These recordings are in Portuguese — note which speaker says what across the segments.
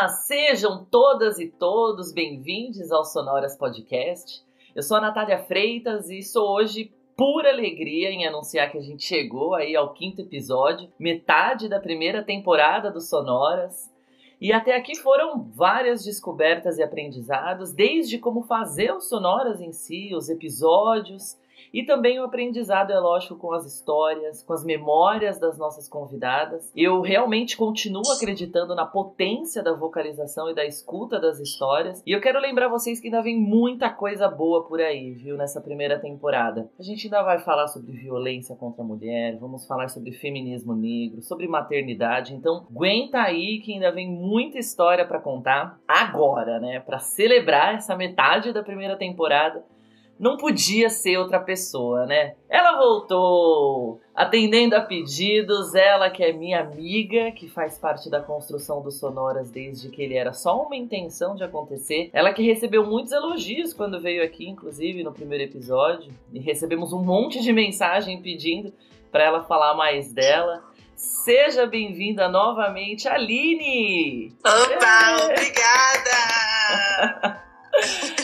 Speaker 1: Olá, sejam todas e todos bem-vindos ao Sonoras Podcast. Eu sou a Natália Freitas e sou hoje pura alegria em anunciar que a gente chegou aí ao quinto episódio, metade da primeira temporada do Sonoras. E até aqui foram várias descobertas e aprendizados, desde como fazer os sonoras em si, os episódios, e também o aprendizado, é lógico, com as histórias, com as memórias das nossas convidadas. Eu realmente continuo acreditando na potência da vocalização e da escuta das histórias. E eu quero lembrar vocês que ainda vem muita coisa boa por aí, viu, nessa primeira temporada. A gente ainda vai falar sobre violência contra a mulher, vamos falar sobre feminismo negro, sobre maternidade. Então, aguenta aí que ainda vem muita história para contar agora, né, para celebrar essa metade da primeira temporada não podia ser outra pessoa, né? Ela voltou atendendo a pedidos, ela que é minha amiga, que faz parte da construção dos Sonoras desde que ele era só uma intenção de acontecer. Ela que recebeu muitos elogios quando veio aqui, inclusive no primeiro episódio, e recebemos um monte de mensagem pedindo para ela falar mais dela. Seja bem-vinda novamente, Aline!
Speaker 2: Opa, obrigada!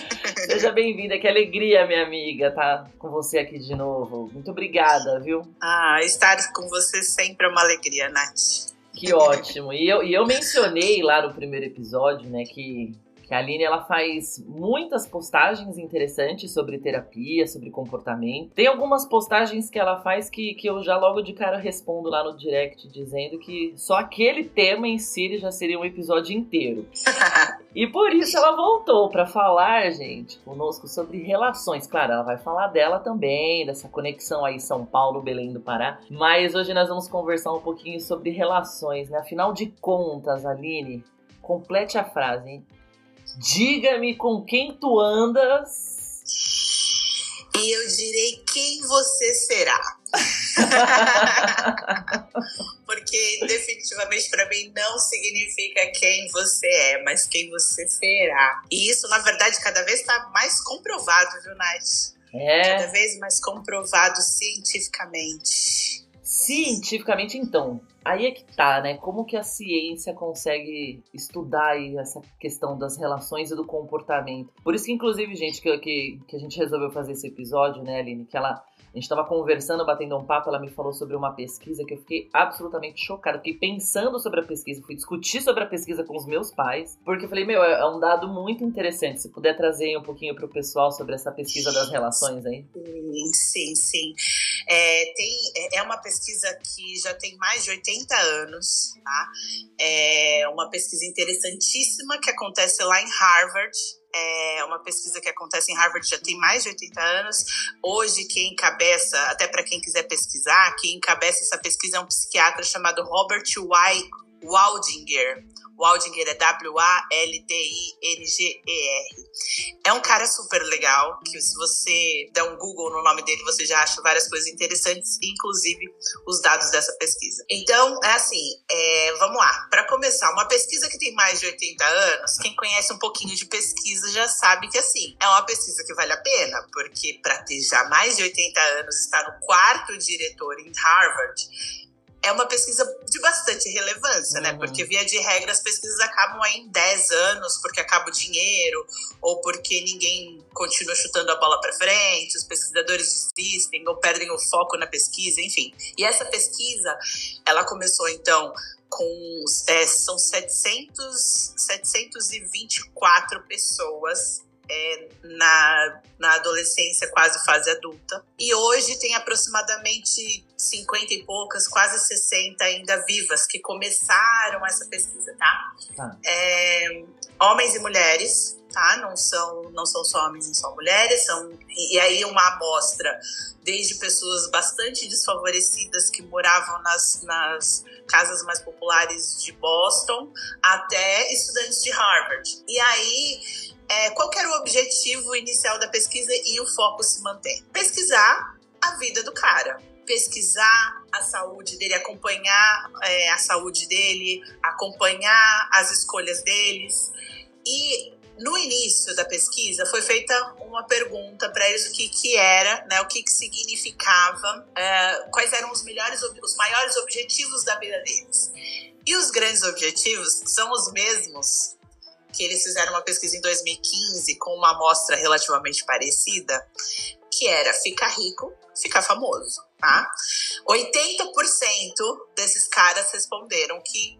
Speaker 1: Seja bem-vinda, que alegria, minha amiga, tá com você aqui de novo. Muito obrigada, viu?
Speaker 2: Ah, estar com você sempre é uma alegria, Nath.
Speaker 1: Que ótimo. E eu, e eu mencionei lá no primeiro episódio, né, que que a Aline ela faz muitas postagens interessantes sobre terapia, sobre comportamento. Tem algumas postagens que ela faz que, que eu já logo de cara respondo lá no direct dizendo que só aquele tema em si já seria um episódio inteiro. e por isso ela voltou para falar, gente, conosco sobre relações. Claro, ela vai falar dela também, dessa conexão aí São Paulo, Belém do Pará. Mas hoje nós vamos conversar um pouquinho sobre relações, né? Afinal de contas, Aline, complete a frase, hein? Diga-me com quem tu andas.
Speaker 2: E eu direi quem você será. Porque definitivamente para mim não significa quem você é, mas quem você será. E isso, na verdade, cada vez está mais comprovado, viu, Nath? É. Cada vez mais comprovado cientificamente.
Speaker 1: Cientificamente, então, aí é que tá, né? Como que a ciência consegue estudar aí essa questão das relações e do comportamento. Por isso que, inclusive, gente, que, que, que a gente resolveu fazer esse episódio, né, Aline? Que ela a gente estava conversando, batendo um papo, ela me falou sobre uma pesquisa que eu fiquei absolutamente chocada. Fiquei pensando sobre a pesquisa, fui discutir sobre a pesquisa com os meus pais, porque eu falei, meu, é um dado muito interessante. Se puder trazer um pouquinho para o pessoal sobre essa pesquisa das relações aí.
Speaker 2: Sim, sim. É, tem, é, é uma pesquisa que já tem mais de 80 anos, tá? É uma pesquisa interessantíssima que acontece lá em Harvard, é uma pesquisa que acontece em Harvard já tem mais de 80 anos. Hoje, quem encabeça, até para quem quiser pesquisar, quem encabeça essa pesquisa é um psiquiatra chamado Robert Y. Waldinger. Waldinger é W-A-L-D-I-N-G-E-R. É um cara super legal, que se você der um Google no nome dele, você já acha várias coisas interessantes, inclusive os dados dessa pesquisa. Então, é assim, é, vamos lá. Para começar, uma pesquisa que tem mais de 80 anos, quem conhece um pouquinho de pesquisa já sabe que, assim, é uma pesquisa que vale a pena, porque para ter já mais de 80 anos, estar no quarto diretor em Harvard, é uma pesquisa de bastante relevância, né? uhum. né? Porque, via de regra, as pesquisas acabam aí em 10 anos, porque acaba o dinheiro, ou porque ninguém continua chutando a bola para frente, os pesquisadores desistem ou perdem o foco na pesquisa, enfim. E essa pesquisa, ela começou, então, com é, são 700, 724 pessoas é, na, na adolescência, quase fase adulta. E hoje tem aproximadamente 50 e poucas, quase 60 ainda vivas, que começaram essa pesquisa, tá? tá. É, homens e mulheres, tá? Não são, não são só homens e só mulheres, são, e aí uma amostra desde pessoas bastante desfavorecidas que moravam nas, nas casas mais populares de Boston até estudantes de Harvard. E aí é, qual era o objetivo inicial da pesquisa e o foco se mantém? Pesquisar a vida do cara, pesquisar a saúde dele, acompanhar é, a saúde dele, acompanhar as escolhas deles. E no início da pesquisa foi feita uma pergunta para eles o que que era, né, o que que significava, é, quais eram os melhores, os maiores objetivos da vida deles. E os grandes objetivos são os mesmos que eles fizeram uma pesquisa em 2015 com uma amostra relativamente parecida, que era ficar rico, ficar famoso, tá? 80% desses caras responderam que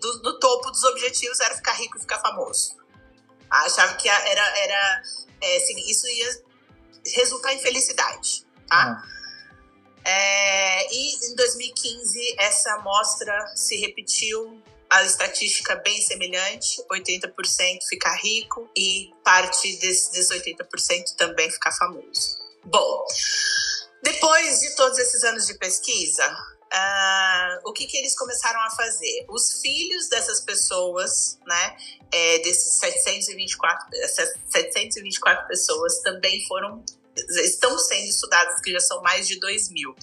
Speaker 2: do, no topo dos objetivos era ficar rico e ficar famoso. Achava que era, era é, isso ia resultar em felicidade, tá? Uhum. É, e em 2015 essa amostra se repetiu a estatística bem semelhante, 80% ficar rico e parte desses, desses 80% também ficar famoso. Bom, depois de todos esses anos de pesquisa, uh, o que, que eles começaram a fazer? Os filhos dessas pessoas, né, é, desses 724, 724 pessoas também foram, estão sendo estudados, que já são mais de 2 mil,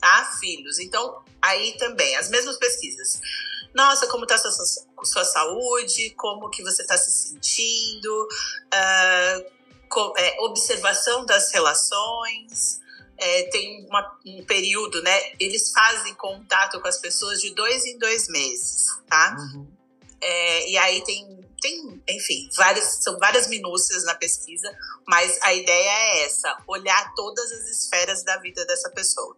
Speaker 2: tá? Filhos. Então, aí também, as mesmas pesquisas. Nossa, como está sua, sua saúde? Como que você está se sentindo? Uh, com, é, observação das relações, é, tem uma, um período, né? Eles fazem contato com as pessoas de dois em dois meses, tá? Uhum. É, e aí tem, tem, enfim, várias, são várias minúcias na pesquisa, mas a ideia é essa: olhar todas as esferas da vida dessa pessoa.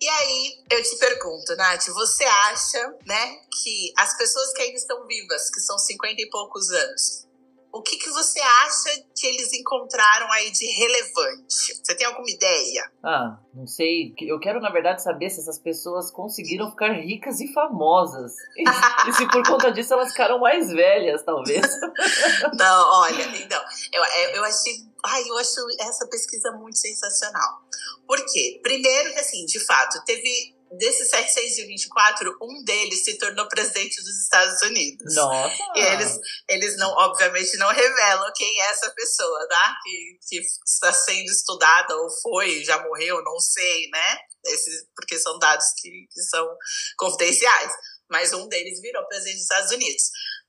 Speaker 2: E aí eu te pergunto, Nath, você acha, né, que as pessoas que ainda estão vivas, que são 50 e poucos anos, o que, que você acha que eles encontraram aí de relevante? Você tem alguma ideia?
Speaker 1: Ah, não sei. Eu quero, na verdade, saber se essas pessoas conseguiram ficar ricas e famosas. E, e se por conta disso elas ficaram mais velhas, talvez.
Speaker 2: não, olha, então, eu, eu achei. Ai, eu acho essa pesquisa muito sensacional. Por quê? Primeiro que, assim, de fato, teve desses 724, um deles se tornou presidente dos Estados Unidos.
Speaker 1: Nossa!
Speaker 2: E eles, eles não, obviamente, não revelam quem é essa pessoa, tá? Que, que está sendo estudada ou foi, já morreu, não sei, né? Esses, porque são dados que, que são confidenciais. Mas um deles virou presidente dos Estados Unidos.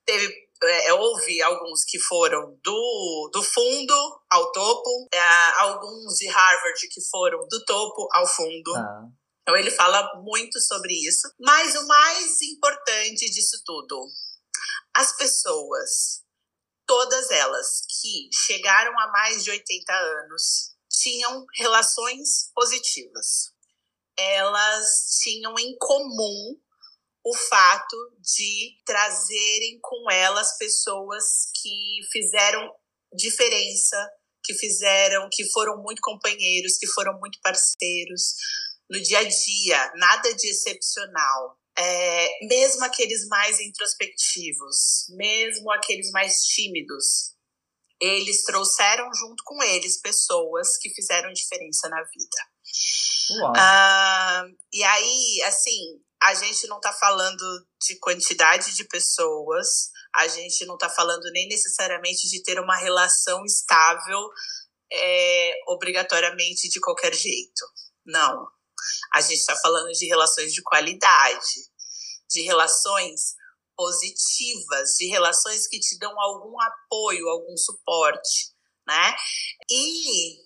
Speaker 2: Teve é, houve alguns que foram do, do fundo ao topo, é, alguns de Harvard que foram do topo ao fundo. Ah. Então ele fala muito sobre isso. Mas o mais importante disso tudo, as pessoas, todas elas que chegaram a mais de 80 anos, tinham relações positivas. Elas tinham em comum o fato de trazerem com elas pessoas que fizeram diferença, que fizeram, que foram muito companheiros, que foram muito parceiros, no dia a dia, nada de excepcional. É, mesmo aqueles mais introspectivos, mesmo aqueles mais tímidos, eles trouxeram junto com eles pessoas que fizeram diferença na vida. Ah, e aí, assim, a gente não está falando de quantidade de pessoas, a gente não está falando nem necessariamente de ter uma relação estável é, obrigatoriamente de qualquer jeito. Não. A gente está falando de relações de qualidade, de relações positivas, de relações que te dão algum apoio, algum suporte, né? E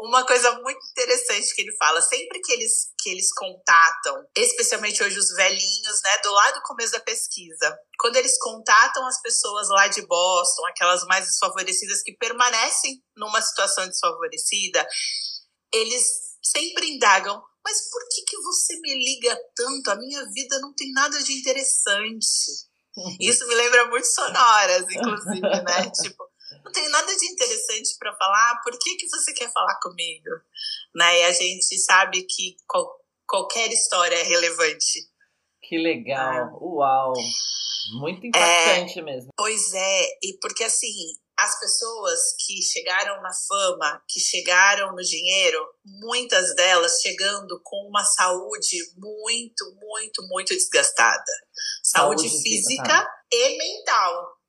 Speaker 2: uma coisa muito interessante que ele fala, sempre que eles, que eles contatam, especialmente hoje os velhinhos, né, do lado do começo da pesquisa, quando eles contatam as pessoas lá de Boston, aquelas mais desfavorecidas que permanecem numa situação desfavorecida, eles sempre indagam mas por que, que você me liga tanto? A minha vida não tem nada de interessante. Isso me lembra muito sonoras, inclusive, né? Tipo, não tem nada de interessante para falar, por que, que você quer falar comigo? Né? E a gente sabe que qual, qualquer história é relevante.
Speaker 1: Que legal, é. uau! Muito impactante é, mesmo.
Speaker 2: Pois é, e porque assim, as pessoas que chegaram na fama, que chegaram no dinheiro, muitas delas chegando com uma saúde muito, muito, muito desgastada. Saúde, saúde física e mental.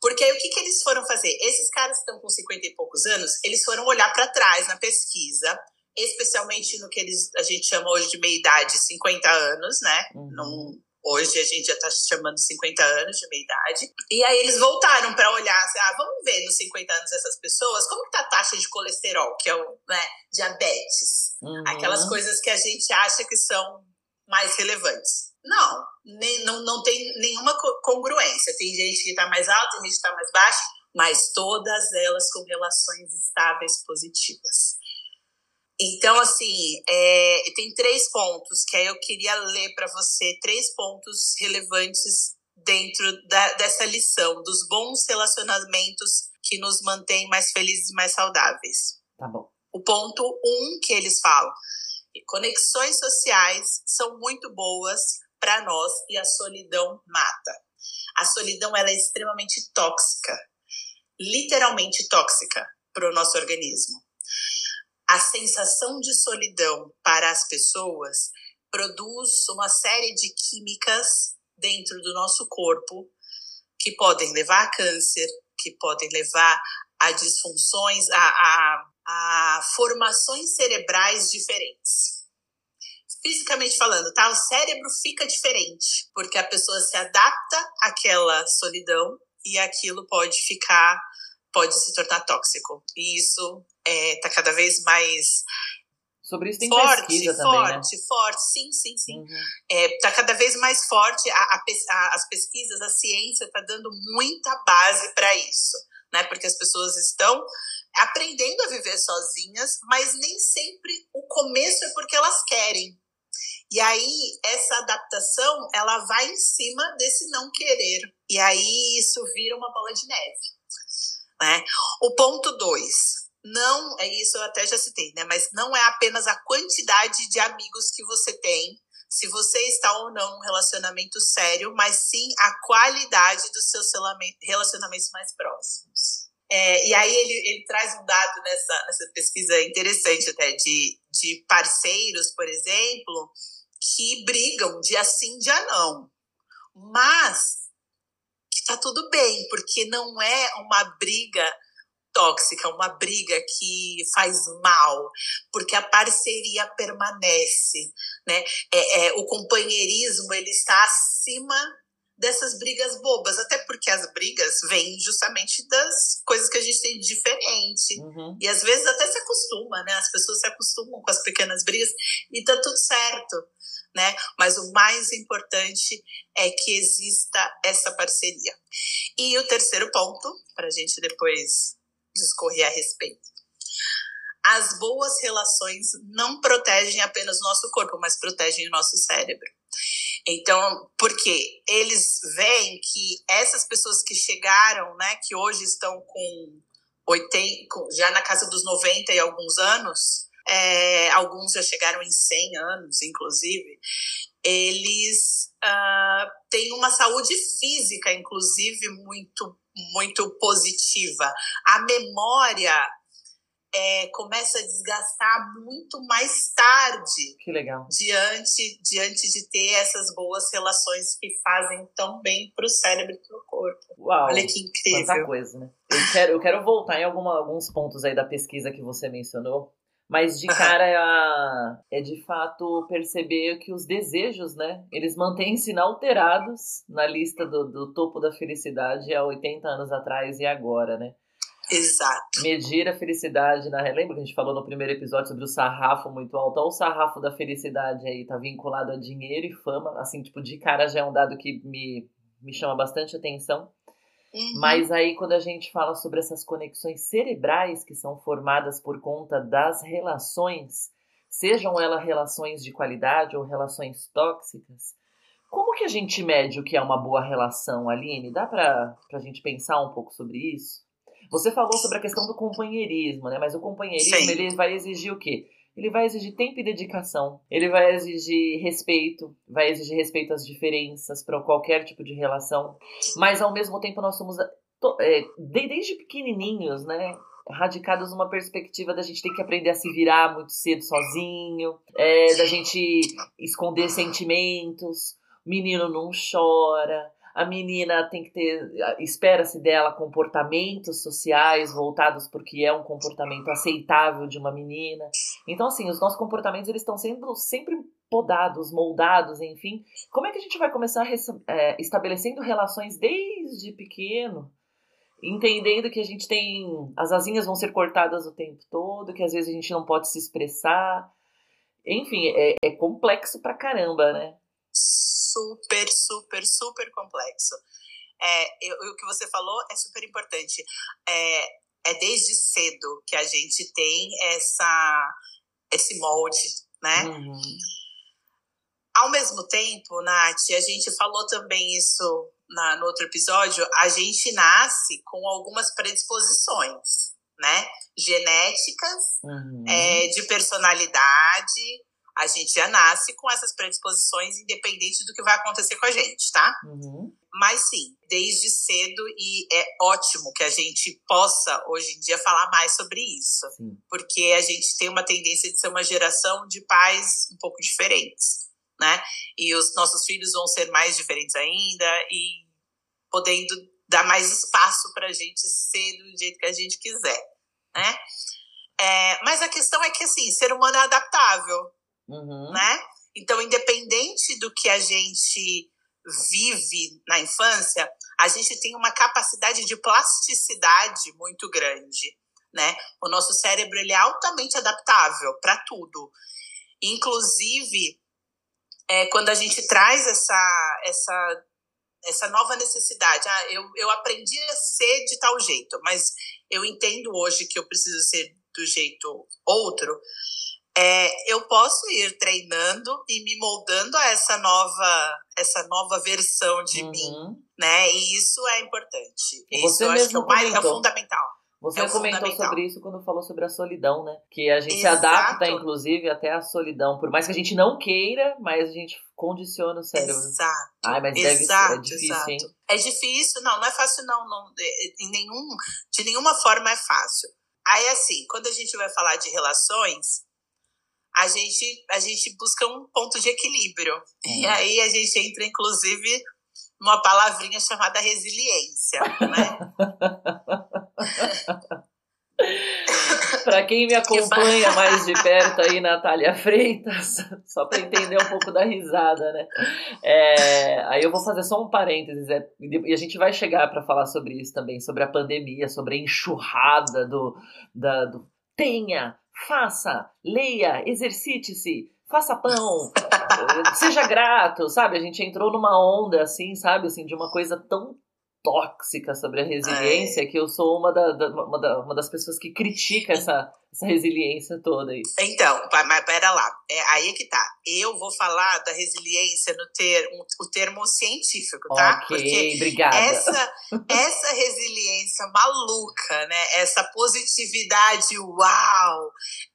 Speaker 2: Porque aí o que, que eles foram fazer? Esses caras que estão com 50 e poucos anos, eles foram olhar para trás na pesquisa, especialmente no que eles, a gente chama hoje de meia-idade, 50 anos, né? Uhum. Num, Hoje a gente já está chamando 50 anos de meia idade. E aí eles voltaram para olhar, assim, ah, vamos ver nos 50 anos dessas pessoas como está a taxa de colesterol, que é o né, diabetes. Uhum. Aquelas coisas que a gente acha que são mais relevantes. Não, nem, não, não tem nenhuma congruência. Tem gente que está mais alta, tem gente que está mais baixa, mas todas elas com relações estáveis positivas. Então, assim, é, tem três pontos que aí eu queria ler para você, três pontos relevantes dentro da, dessa lição, dos bons relacionamentos que nos mantêm mais felizes e mais saudáveis.
Speaker 1: Tá bom.
Speaker 2: O ponto um que eles falam: conexões sociais são muito boas para nós e a solidão mata. A solidão ela é extremamente tóxica, literalmente tóxica para o nosso organismo a sensação de solidão para as pessoas produz uma série de químicas dentro do nosso corpo que podem levar a câncer, que podem levar a disfunções, a, a, a formações cerebrais diferentes. Fisicamente falando, tá? O cérebro fica diferente, porque a pessoa se adapta àquela solidão e aquilo pode ficar pode se tornar tóxico. E isso está é, cada vez mais
Speaker 1: Sobre isso tem
Speaker 2: forte,
Speaker 1: pesquisa
Speaker 2: forte,
Speaker 1: também, né?
Speaker 2: forte, sim, sim, sim. Uhum. É, tá cada vez mais forte a, a, a, as pesquisas, a ciência está dando muita base para isso, né? Porque as pessoas estão aprendendo a viver sozinhas, mas nem sempre o começo é porque elas querem. E aí essa adaptação, ela vai em cima desse não querer. E aí isso vira uma bola de neve. Né? O ponto dois, não, é isso eu até já citei, né? Mas não é apenas a quantidade de amigos que você tem, se você está ou não num relacionamento sério, mas sim a qualidade dos seus relacionamentos mais próximos. É, e aí ele, ele traz um dado nessa, nessa pesquisa interessante até de, de parceiros, por exemplo, que brigam dia sim, dia não. Mas tá tudo bem, porque não é uma briga tóxica, uma briga que faz mal, porque a parceria permanece, né? É, é, o companheirismo ele está acima dessas brigas bobas, até porque as brigas vêm justamente das coisas que a gente tem de diferente. Uhum. E às vezes até se acostuma, né? As pessoas se acostumam com as pequenas brigas e tá tudo certo né? Mas o mais importante é que exista essa parceria. E o terceiro ponto, para a gente depois discorrer a respeito. As boas relações não protegem apenas o nosso corpo, mas protegem o nosso cérebro. Então, porque eles veem que essas pessoas que chegaram, né, que hoje estão com 80, já na casa dos 90 e alguns anos, é, alguns já chegaram em 100 anos, inclusive, eles uh, têm uma saúde física, inclusive, muito, muito positiva. A memória é, começa a desgastar muito mais tarde.
Speaker 1: Que legal.
Speaker 2: Diante, diante de ter essas boas relações que fazem tão bem para o cérebro e para o corpo.
Speaker 1: Uau,
Speaker 2: Olha que incrível.
Speaker 1: Quanta coisa, né? Eu quero, eu quero voltar em alguma, alguns pontos aí da pesquisa que você mencionou. Mas de cara é, é de fato perceber que os desejos, né? Eles mantêm-se inalterados na lista do, do topo da felicidade há 80 anos atrás e agora, né?
Speaker 2: Exato.
Speaker 1: Medir a felicidade, na lembra que a gente falou no primeiro episódio sobre o sarrafo muito alto? Olha o sarrafo da felicidade aí, tá vinculado a dinheiro e fama, assim, tipo, de cara já é um dado que me, me chama bastante atenção. Uhum. Mas aí, quando a gente fala sobre essas conexões cerebrais que são formadas por conta das relações, sejam elas relações de qualidade ou relações tóxicas, como que a gente mede o que é uma boa relação, Aline? Dá para a gente pensar um pouco sobre isso? Você falou sobre a questão do companheirismo, né? Mas o companheirismo Sim. ele vai exigir o quê? ele vai exigir tempo e dedicação, ele vai exigir respeito, vai exigir respeito às diferenças para qualquer tipo de relação, mas ao mesmo tempo nós somos é, desde pequenininhos, né? Radicados numa perspectiva da gente ter que aprender a se virar muito cedo sozinho, é, da gente esconder sentimentos, menino não chora, a menina tem que ter, espera-se dela comportamentos sociais voltados porque é um comportamento aceitável de uma menina. Então, assim, os nossos comportamentos eles estão sendo sempre podados, moldados, enfim. Como é que a gente vai começar é, estabelecendo relações desde pequeno, entendendo que a gente tem. As asinhas vão ser cortadas o tempo todo, que às vezes a gente não pode se expressar. Enfim, é, é complexo pra caramba, né?
Speaker 2: Super, super, super complexo. É, eu, o que você falou é super importante. É, é desde cedo que a gente tem essa, esse molde, né? Uhum. Ao mesmo tempo, Nath, a gente falou também isso na, no outro episódio, a gente nasce com algumas predisposições, né? Genéticas, uhum. é, de personalidade. A gente já nasce com essas predisposições, independente do que vai acontecer com a gente, tá? Uhum. Mas sim, desde cedo, e é ótimo que a gente possa, hoje em dia, falar mais sobre isso. Sim. Porque a gente tem uma tendência de ser uma geração de pais um pouco diferentes né? E os nossos filhos vão ser mais diferentes ainda e podendo dar mais espaço para a gente ser do jeito que a gente quiser, né? É, mas a questão é que, assim, ser humano é adaptável, uhum. né? Então, independente do que a gente vive na infância, a gente tem uma capacidade de plasticidade muito grande, né? O nosso cérebro ele é altamente adaptável para tudo. Inclusive, é, quando a gente traz essa, essa, essa nova necessidade. Ah, eu, eu aprendi a ser de tal jeito, mas eu entendo hoje que eu preciso ser do jeito outro. É, eu posso ir treinando e me moldando a essa nova essa nova versão de uhum. mim, né? E isso é importante.
Speaker 1: Você
Speaker 2: isso eu
Speaker 1: acho que é,
Speaker 2: mais, é fundamental.
Speaker 1: Você é comentou sobre isso quando falou sobre a solidão, né? Que a gente Exato. se adapta, inclusive, até à solidão. Por mais que a gente não queira, mas a gente condiciona o cérebro.
Speaker 2: Exato.
Speaker 1: Ai, mas exato, deve ser, é difícil, exato. hein?
Speaker 2: É difícil, não, não é fácil, não. não em nenhum, de nenhuma forma é fácil. Aí, assim, quando a gente vai falar de relações, a gente, a gente busca um ponto de equilíbrio. Hum. E aí a gente entra, inclusive, numa palavrinha chamada resiliência, né?
Speaker 1: para quem me acompanha mais de perto aí, Natália Freitas, só para entender um pouco da risada, né? É, aí eu vou fazer só um parênteses, é, e a gente vai chegar para falar sobre isso também, sobre a pandemia, sobre a enxurrada do, da, do tenha, faça, leia, exercite-se, faça pão, seja grato, sabe? A gente entrou numa onda assim, sabe, assim, de uma coisa tão tóxica sobre a resiliência, é. que eu sou uma, da, da, uma, da, uma das pessoas que critica essa, essa resiliência toda aí.
Speaker 2: Então, mas pera lá, é, aí é que tá. Eu vou falar da resiliência no ter, um, o termo científico, tá?
Speaker 1: Ok, Porque obrigada.
Speaker 2: Essa, essa resiliência maluca, né? Essa positividade, uau,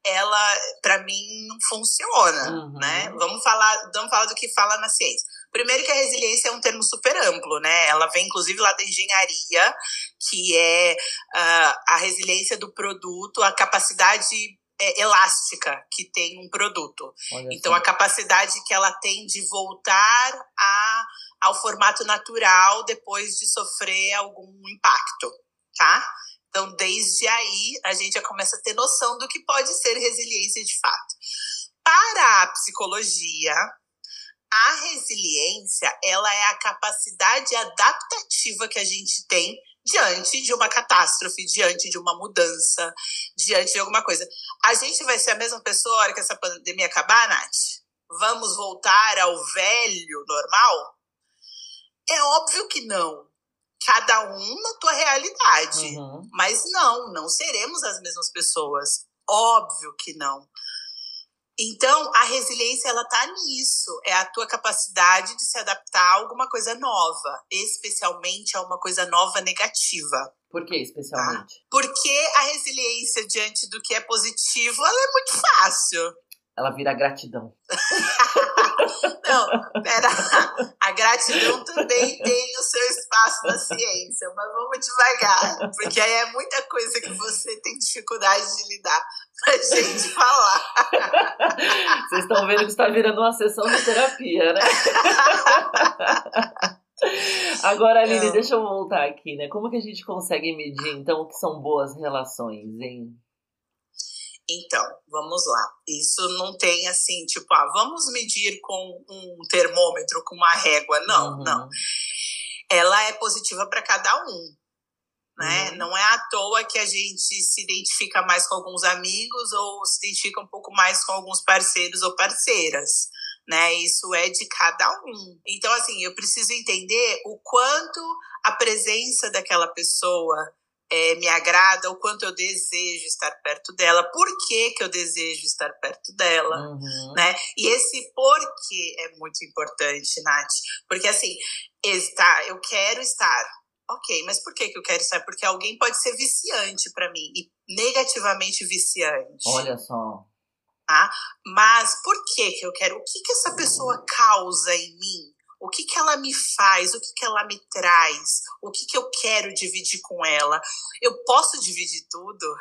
Speaker 2: ela, para mim, não funciona, uhum. né? Vamos falar, vamos falar do que fala na ciência. Primeiro que a resiliência é um termo super amplo, né? Ela vem inclusive lá da engenharia, que é uh, a resiliência do produto, a capacidade é, elástica que tem um produto. Olha então, assim. a capacidade que ela tem de voltar a, ao formato natural depois de sofrer algum impacto, tá? Então, desde aí, a gente já começa a ter noção do que pode ser resiliência de fato. Para a psicologia, a resiliência, ela é a capacidade adaptativa que a gente tem diante de uma catástrofe, diante de uma mudança, diante de alguma coisa. A gente vai ser a mesma pessoa na hora que essa pandemia acabar, Nath? Vamos voltar ao velho normal? É óbvio que não. Cada um na tua realidade. Uhum. Mas não, não seremos as mesmas pessoas. Óbvio que não. Então, a resiliência ela tá nisso, é a tua capacidade de se adaptar a alguma coisa nova, especialmente a uma coisa nova negativa.
Speaker 1: Por que especialmente? Tá?
Speaker 2: Porque a resiliência diante do que é positivo, ela é muito fácil
Speaker 1: ela vira gratidão.
Speaker 2: Não, pera. A gratidão também tem o seu espaço na ciência, mas vamos devagar, porque aí é muita coisa que você tem dificuldade de lidar pra gente falar.
Speaker 1: Vocês estão vendo que está virando uma sessão de terapia, né? Agora, Aline, deixa eu voltar aqui, né? Como que a gente consegue medir, então, o que são boas relações, hein?
Speaker 2: Então, vamos lá. Isso não tem assim, tipo, ah, vamos medir com um termômetro, com uma régua. Não, uhum. não. Ela é positiva para cada um. Né? Uhum. Não é à toa que a gente se identifica mais com alguns amigos ou se identifica um pouco mais com alguns parceiros ou parceiras. Né? Isso é de cada um. Então, assim, eu preciso entender o quanto a presença daquela pessoa é, me agrada, o quanto eu desejo estar perto dela, por que, que eu desejo estar perto dela, uhum. né? E esse porquê é muito importante, Nath. Porque assim, está, eu quero estar. Ok, mas por que, que eu quero estar? Porque alguém pode ser viciante para mim e negativamente viciante.
Speaker 1: Olha só.
Speaker 2: Ah, mas por que, que eu quero? O que, que essa pessoa causa em mim? O que, que ela me faz? O que, que ela me traz? O que, que eu quero dividir com ela? Eu posso dividir tudo?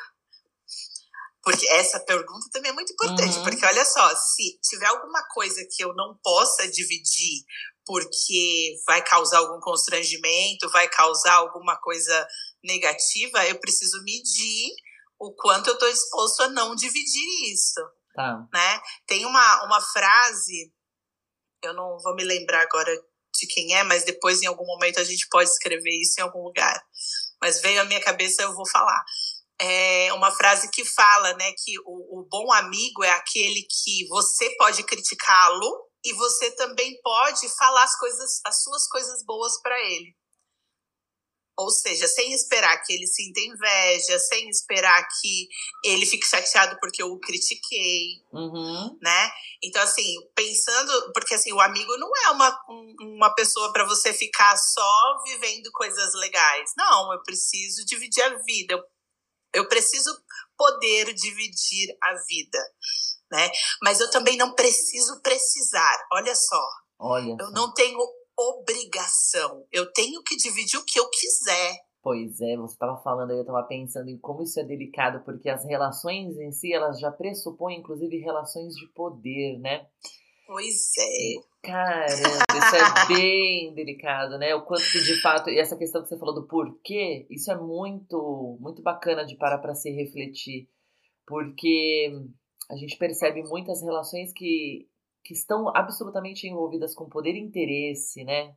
Speaker 2: Porque essa pergunta também é muito importante, uhum. porque olha só, se tiver alguma coisa que eu não possa dividir porque vai causar algum constrangimento, vai causar alguma coisa negativa, eu preciso medir o quanto eu estou disposto a não dividir isso. Tá. Né? Tem uma, uma frase eu não vou me lembrar agora de quem é, mas depois em algum momento a gente pode escrever isso em algum lugar. Mas veio à minha cabeça, eu vou falar. É uma frase que fala, né, que o, o bom amigo é aquele que você pode criticá-lo e você também pode falar as coisas, as suas coisas boas para ele. Ou seja, sem esperar que ele sinta inveja, sem esperar que ele fique chateado porque eu o critiquei, uhum. né? Então, assim, pensando, porque assim, o amigo não é uma, uma pessoa para você ficar só vivendo coisas legais. Não, eu preciso dividir a vida. Eu, eu preciso poder dividir a vida, né? Mas eu também não preciso precisar. Olha só.
Speaker 1: Olha
Speaker 2: eu não tenho obrigação. Eu tenho que dividir o que eu quiser.
Speaker 1: Pois é, você estava falando aí, eu estava pensando em como isso é delicado, porque as relações em si, elas já pressupõem, inclusive, relações de poder, né?
Speaker 2: Pois é.
Speaker 1: Caramba, isso é bem delicado, né? O quanto que de fato, e essa questão que você falou do porquê, isso é muito, muito bacana de parar para se refletir, porque a gente percebe muitas relações que que estão absolutamente envolvidas com poder e interesse, né?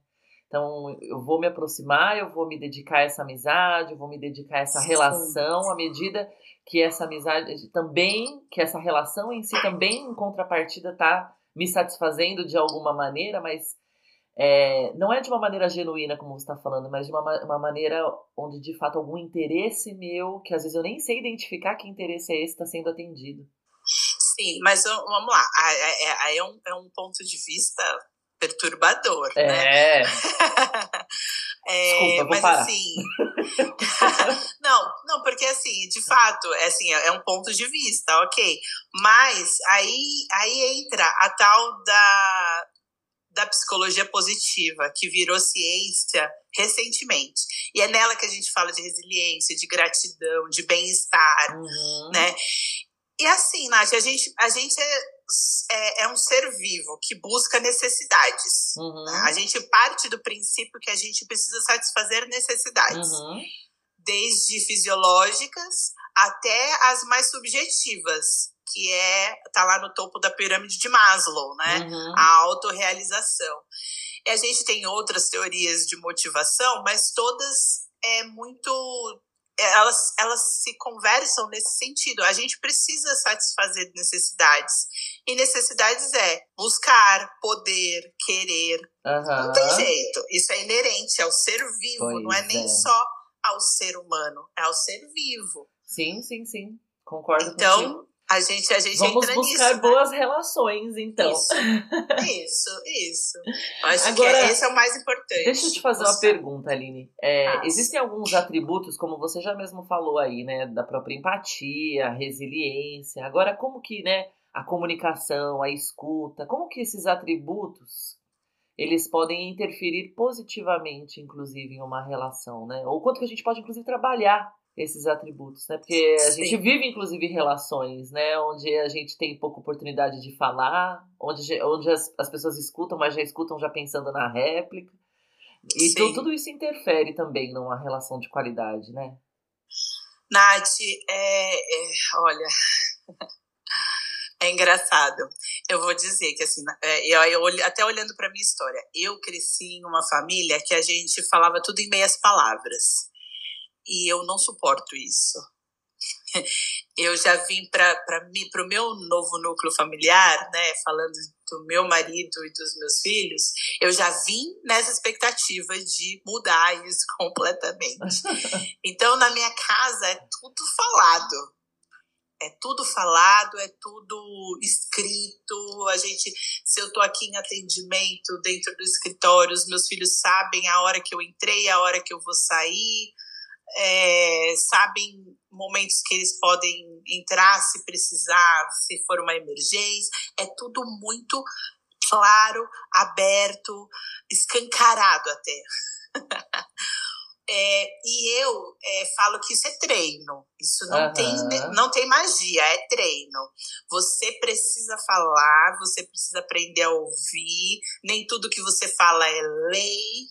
Speaker 1: Então, eu vou me aproximar, eu vou me dedicar a essa amizade, eu vou me dedicar a essa Sim. relação, à medida que essa amizade também, que essa relação em si também, em contrapartida, está me satisfazendo de alguma maneira, mas é, não é de uma maneira genuína, como você está falando, mas de uma, uma maneira onde, de fato, algum interesse meu, que às vezes eu nem sei identificar que interesse é esse, está sendo atendido.
Speaker 2: Sim, mas vamos lá. Aí é, um, é um ponto de vista perturbador, é.
Speaker 1: né?
Speaker 2: é,
Speaker 1: Desculpa,
Speaker 2: mas
Speaker 1: parar.
Speaker 2: assim. não, não, porque assim, de fato, é, assim, é um ponto de vista, ok. Mas aí, aí entra a tal da, da psicologia positiva, que virou ciência recentemente. E é nela que a gente fala de resiliência, de gratidão, de bem-estar, uhum. né? E assim, Nath, a gente, a gente é, é, é um ser vivo que busca necessidades. Uhum. Né? A gente parte do princípio que a gente precisa satisfazer necessidades. Uhum. Desde fisiológicas até as mais subjetivas, que é tá lá no topo da pirâmide de Maslow, né? Uhum. A autorrealização. E a gente tem outras teorias de motivação, mas todas é muito elas, elas se conversam nesse sentido. A gente precisa satisfazer necessidades. E necessidades é buscar, poder, querer. Uhum. Não tem jeito. Isso é inerente ao ser vivo, pois não é nem é. só ao ser humano, é ao ser vivo.
Speaker 1: Sim, sim, sim. Concordo
Speaker 2: então,
Speaker 1: contigo.
Speaker 2: A gente, a gente
Speaker 1: Vamos
Speaker 2: entra
Speaker 1: buscar
Speaker 2: nisso,
Speaker 1: boas
Speaker 2: né?
Speaker 1: relações, então.
Speaker 2: Isso, isso. isso. Acho Agora, que esse é o mais importante.
Speaker 1: Deixa eu te fazer buscar. uma pergunta, Aline. É, ah, existem alguns atributos, como você já mesmo falou aí, né? Da própria empatia, resiliência. Agora, como que, né? A comunicação, a escuta, como que esses atributos eles podem interferir positivamente, inclusive, em uma relação, né? Ou quanto que a gente pode, inclusive, trabalhar esses atributos, né? Porque a Sim. gente vive, inclusive, relações, né? Onde a gente tem pouca oportunidade de falar, onde, onde as, as pessoas escutam, mas já escutam já pensando na réplica. E tu, tudo isso interfere também numa relação de qualidade, né?
Speaker 2: Nath, é, é, olha, É engraçado. Eu vou dizer que, assim, é, eu, eu até olhando para minha história, eu cresci em uma família que a gente falava tudo em meias palavras. E eu não suporto isso. Eu já vim para o meu novo núcleo familiar, né, falando do meu marido e dos meus filhos, eu já vim nessa expectativa de mudar isso completamente. Então, na minha casa é tudo falado é tudo falado, é tudo escrito. A gente, se eu tô aqui em atendimento dentro do escritório, os meus filhos sabem a hora que eu entrei, a hora que eu vou sair, é, sabem momentos que eles podem entrar se precisar, se for uma emergência. É tudo muito claro, aberto, escancarado até. É, e eu é, falo que isso é treino. Isso não, uhum. tem, não tem magia, é treino. Você precisa falar, você precisa aprender a ouvir. Nem tudo que você fala é lei.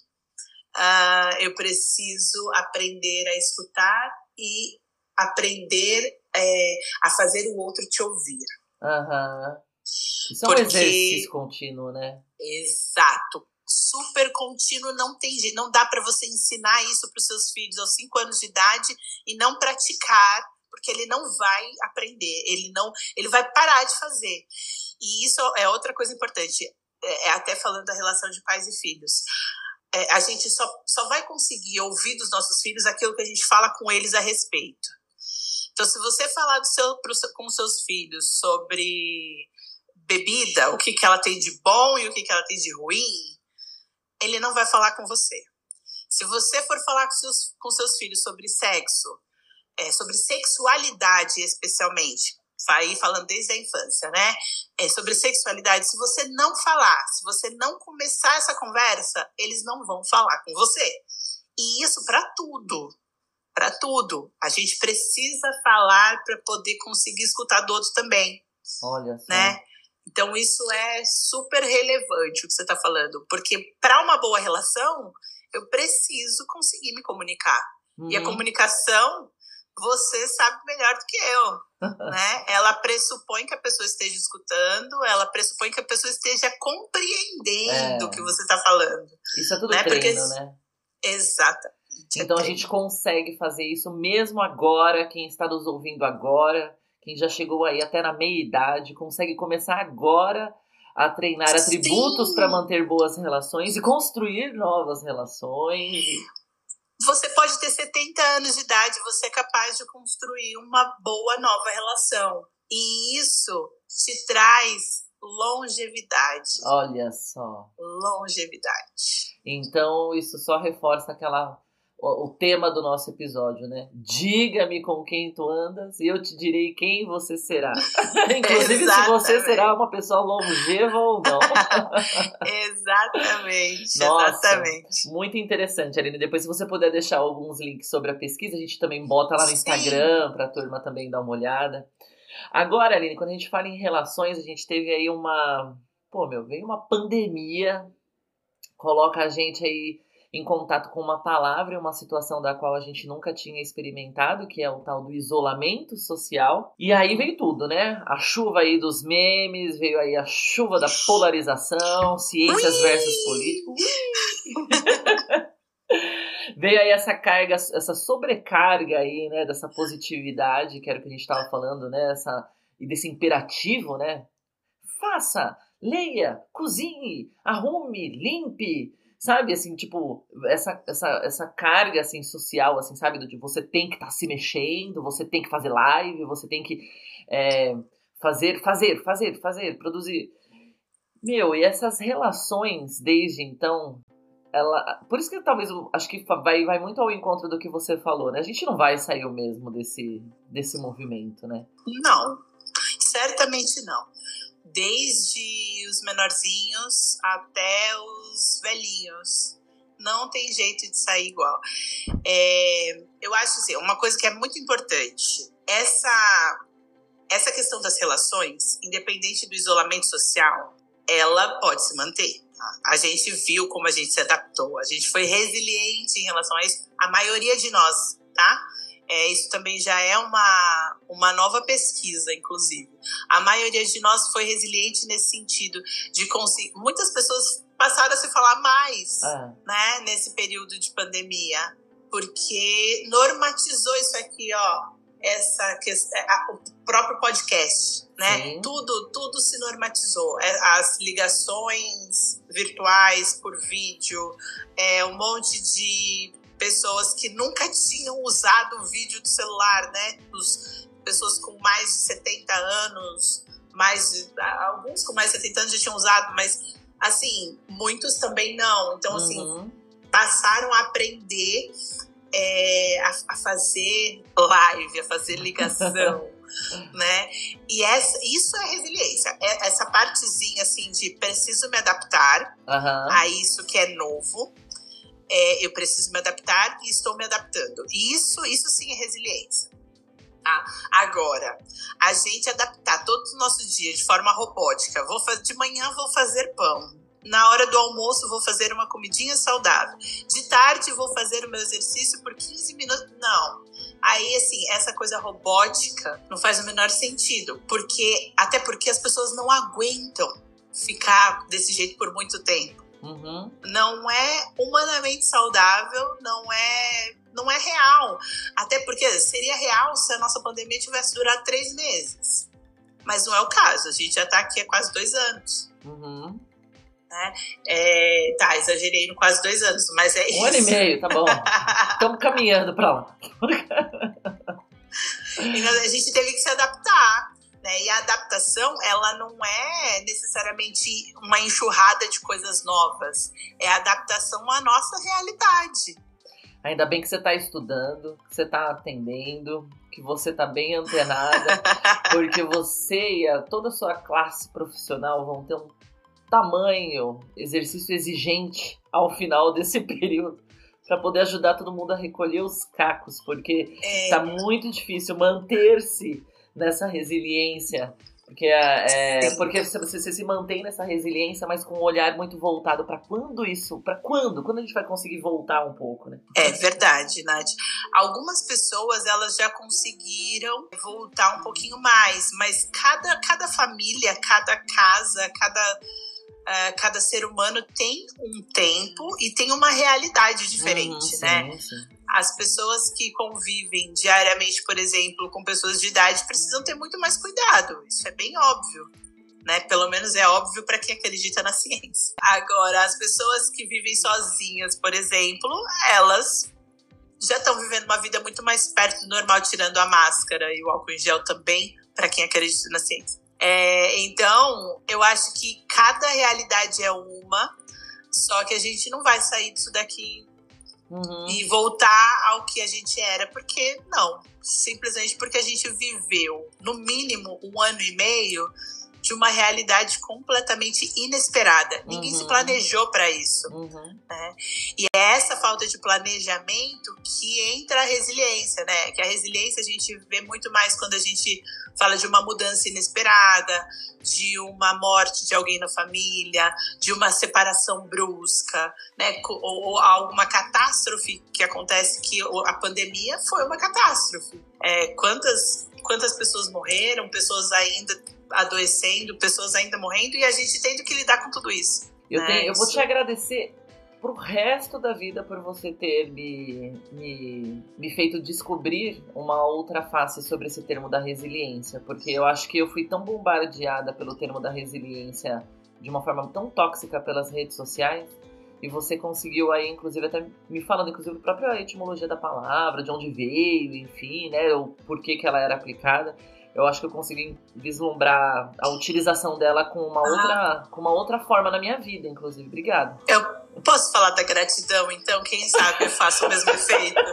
Speaker 2: Uh, eu preciso aprender a escutar e aprender é, a fazer o outro te ouvir.
Speaker 1: Uhum. Isso é um exercício contínuo, né?
Speaker 2: Exato super contínuo, não tem não dá para você ensinar isso para os seus filhos aos 5 anos de idade e não praticar, porque ele não vai aprender, ele não, ele vai parar de fazer. E isso é outra coisa importante, é, é até falando da relação de pais e filhos. É, a gente só, só vai conseguir ouvir dos nossos filhos aquilo que a gente fala com eles a respeito. Então, se você falar do seu, pro, com seus filhos sobre bebida, o que, que ela tem de bom e o que, que ela tem de ruim, ele não vai falar com você. Se você for falar com seus, com seus filhos sobre sexo, é, sobre sexualidade especialmente, aí falando desde a infância, né? É, sobre sexualidade, se você não falar, se você não começar essa conversa, eles não vão falar com você. E isso para tudo. Para tudo. A gente precisa falar para poder conseguir escutar do outro também.
Speaker 1: Olha só.
Speaker 2: Né? Então, isso é super relevante o que você está falando, porque para uma boa relação, eu preciso conseguir me comunicar. Uhum. E a uhum. comunicação, você sabe melhor do que eu, né? Ela pressupõe que a pessoa esteja escutando, ela pressupõe que a pessoa esteja compreendendo é. o que você está falando.
Speaker 1: Isso é tudo né? treino, Porque, né?
Speaker 2: Exato.
Speaker 1: Então a gente consegue fazer isso mesmo agora, quem está nos ouvindo agora quem já chegou aí até na meia idade, consegue começar agora a treinar atributos para manter boas relações e construir novas relações.
Speaker 2: Você pode ter 70 anos de idade, você é capaz de construir uma boa nova relação. E isso te traz longevidade.
Speaker 1: Olha só.
Speaker 2: Longevidade.
Speaker 1: Então, isso só reforça aquela o, tema do nosso episódio, né? Diga-me com quem tu andas e eu te direi quem você será. Inclusive se você será uma pessoa longeva ou não.
Speaker 2: exatamente, Nossa, exatamente.
Speaker 1: Muito interessante, Aline. Depois, se você puder deixar alguns links sobre a pesquisa, a gente também bota lá no Instagram para a turma também dar uma olhada. Agora, Aline, quando a gente fala em relações, a gente teve aí uma. Pô, meu, veio uma pandemia, coloca a gente aí em contato com uma palavra e uma situação da qual a gente nunca tinha experimentado, que é o tal do isolamento social. E aí veio tudo, né? A chuva aí dos memes, veio aí a chuva da polarização, ciências versus políticos. veio aí essa carga, essa sobrecarga aí, né, dessa positividade, que era o que a gente estava falando, né, essa, e desse imperativo, né? Faça, leia, cozinhe, arrume, limpe, sabe, assim, tipo, essa, essa, essa carga, assim, social, assim, sabe, tipo, você tem que estar tá se mexendo, você tem que fazer live, você tem que é, fazer, fazer, fazer, fazer, produzir. Meu, e essas relações desde então, ela, por isso que talvez acho que vai, vai muito ao encontro do que você falou, né? A gente não vai sair o mesmo desse, desse movimento, né?
Speaker 2: Não, certamente não desde os menorzinhos até os velhinhos. Não tem jeito de sair igual. É, eu acho assim, uma coisa que é muito importante, essa, essa questão das relações, independente do isolamento social, ela pode se manter. Tá? A gente viu como a gente se adaptou, a gente foi resiliente em relação a isso, a maioria de nós, tá? É, isso também já é uma, uma nova pesquisa, inclusive. A maioria de nós foi resiliente nesse sentido de conseguir. Muitas pessoas passaram a se falar mais, ah. né, nesse período de pandemia, porque normatizou isso aqui, ó, essa questão, é, o próprio podcast, né? Sim. Tudo, tudo se normatizou. É, as ligações virtuais por vídeo, é, um monte de pessoas que nunca tinham usado o vídeo do celular, né? Os, pessoas com mais de 70 anos, mais alguns com mais de 70 anos já tinham usado, mas assim, muitos também não. Então, assim, uhum. passaram a aprender é, a, a, fazer live, a fazer ligação. né? E essa, isso é resiliência. É essa partezinha assim de preciso me adaptar uhum. a isso que é novo é, eu preciso me adaptar e estou me adaptando. Isso, isso sim é resiliência. Tá? Agora, a gente adaptar todo o nosso dia de forma robótica. Vou fazer, de manhã vou fazer pão. Na hora do almoço vou fazer uma comidinha saudável. De tarde vou fazer o meu exercício por 15 minutos. Não. Aí, assim, essa coisa robótica não faz o menor sentido. Porque, até porque as pessoas não aguentam ficar desse jeito por muito tempo. Uhum. Não é humanamente saudável, não é, não é real. Até porque seria real se a nossa pandemia tivesse durado três meses. Mas não é o caso, a gente já tá aqui há quase dois anos. Uhum. Né? É, tá, exagerei no quase dois anos, mas é um isso.
Speaker 1: Um ano e meio, tá bom. Estamos caminhando para lá.
Speaker 2: então, a gente teve que se adaptar. Né? E a adaptação, ela não é necessariamente uma enxurrada de coisas novas, é a adaptação à nossa realidade.
Speaker 1: Ainda bem que você está estudando, que você está atendendo, que você está bem antenada, porque você e a, toda a sua classe profissional vão ter um tamanho, exercício exigente ao final desse período para poder ajudar todo mundo a recolher os cacos, porque é. tá muito difícil manter-se nessa resiliência. Porque, é, é porque você, você, se mantém nessa resiliência, mas com um olhar muito voltado para quando isso, para quando? Quando a gente vai conseguir voltar um pouco, né?
Speaker 2: É verdade, Nath. Algumas pessoas, elas já conseguiram voltar um pouquinho mais, mas cada, cada família, cada casa, cada Uh, cada ser humano tem um tempo e tem uma realidade diferente, uhum, sim, né? Sim as pessoas que convivem diariamente, por exemplo, com pessoas de idade, precisam ter muito mais cuidado. Isso é bem óbvio. Né? Pelo menos é óbvio para quem acredita na ciência. Agora, as pessoas que vivem sozinhas, por exemplo, elas já estão vivendo uma vida muito mais perto do normal, tirando a máscara e o álcool em gel também, para quem acredita na ciência. É, então, eu acho que cada realidade é uma, só que a gente não vai sair disso daqui Uhum. E voltar ao que a gente era, porque não. Simplesmente porque a gente viveu, no mínimo, um ano e meio de uma realidade completamente inesperada. Ninguém uhum. se planejou para isso. Uhum. Né? E é essa falta de planejamento que entra a resiliência, né? Que a resiliência a gente vê muito mais quando a gente fala de uma mudança inesperada, de uma morte de alguém na família, de uma separação brusca, né? Ou, ou alguma catástrofe que acontece, que a pandemia foi uma catástrofe. É, quantas, quantas pessoas morreram, pessoas ainda adoecendo, pessoas ainda morrendo, e a gente tendo que lidar com tudo isso.
Speaker 1: Eu, né? tenho, eu vou te agradecer pro resto da vida por você ter me, me, me feito descobrir uma outra face sobre esse termo da resiliência, porque eu acho que eu fui tão bombardeada pelo termo da resiliência de uma forma tão tóxica pelas redes sociais e você conseguiu aí, inclusive, até me falando, inclusive, a própria etimologia da palavra, de onde veio, enfim, né, o porquê que ela era aplicada eu acho que eu consegui vislumbrar a utilização dela com uma, ah. outra, com uma outra forma na minha vida, inclusive. Obrigada.
Speaker 2: Eu posso falar da gratidão, então? Quem sabe eu faço o mesmo efeito.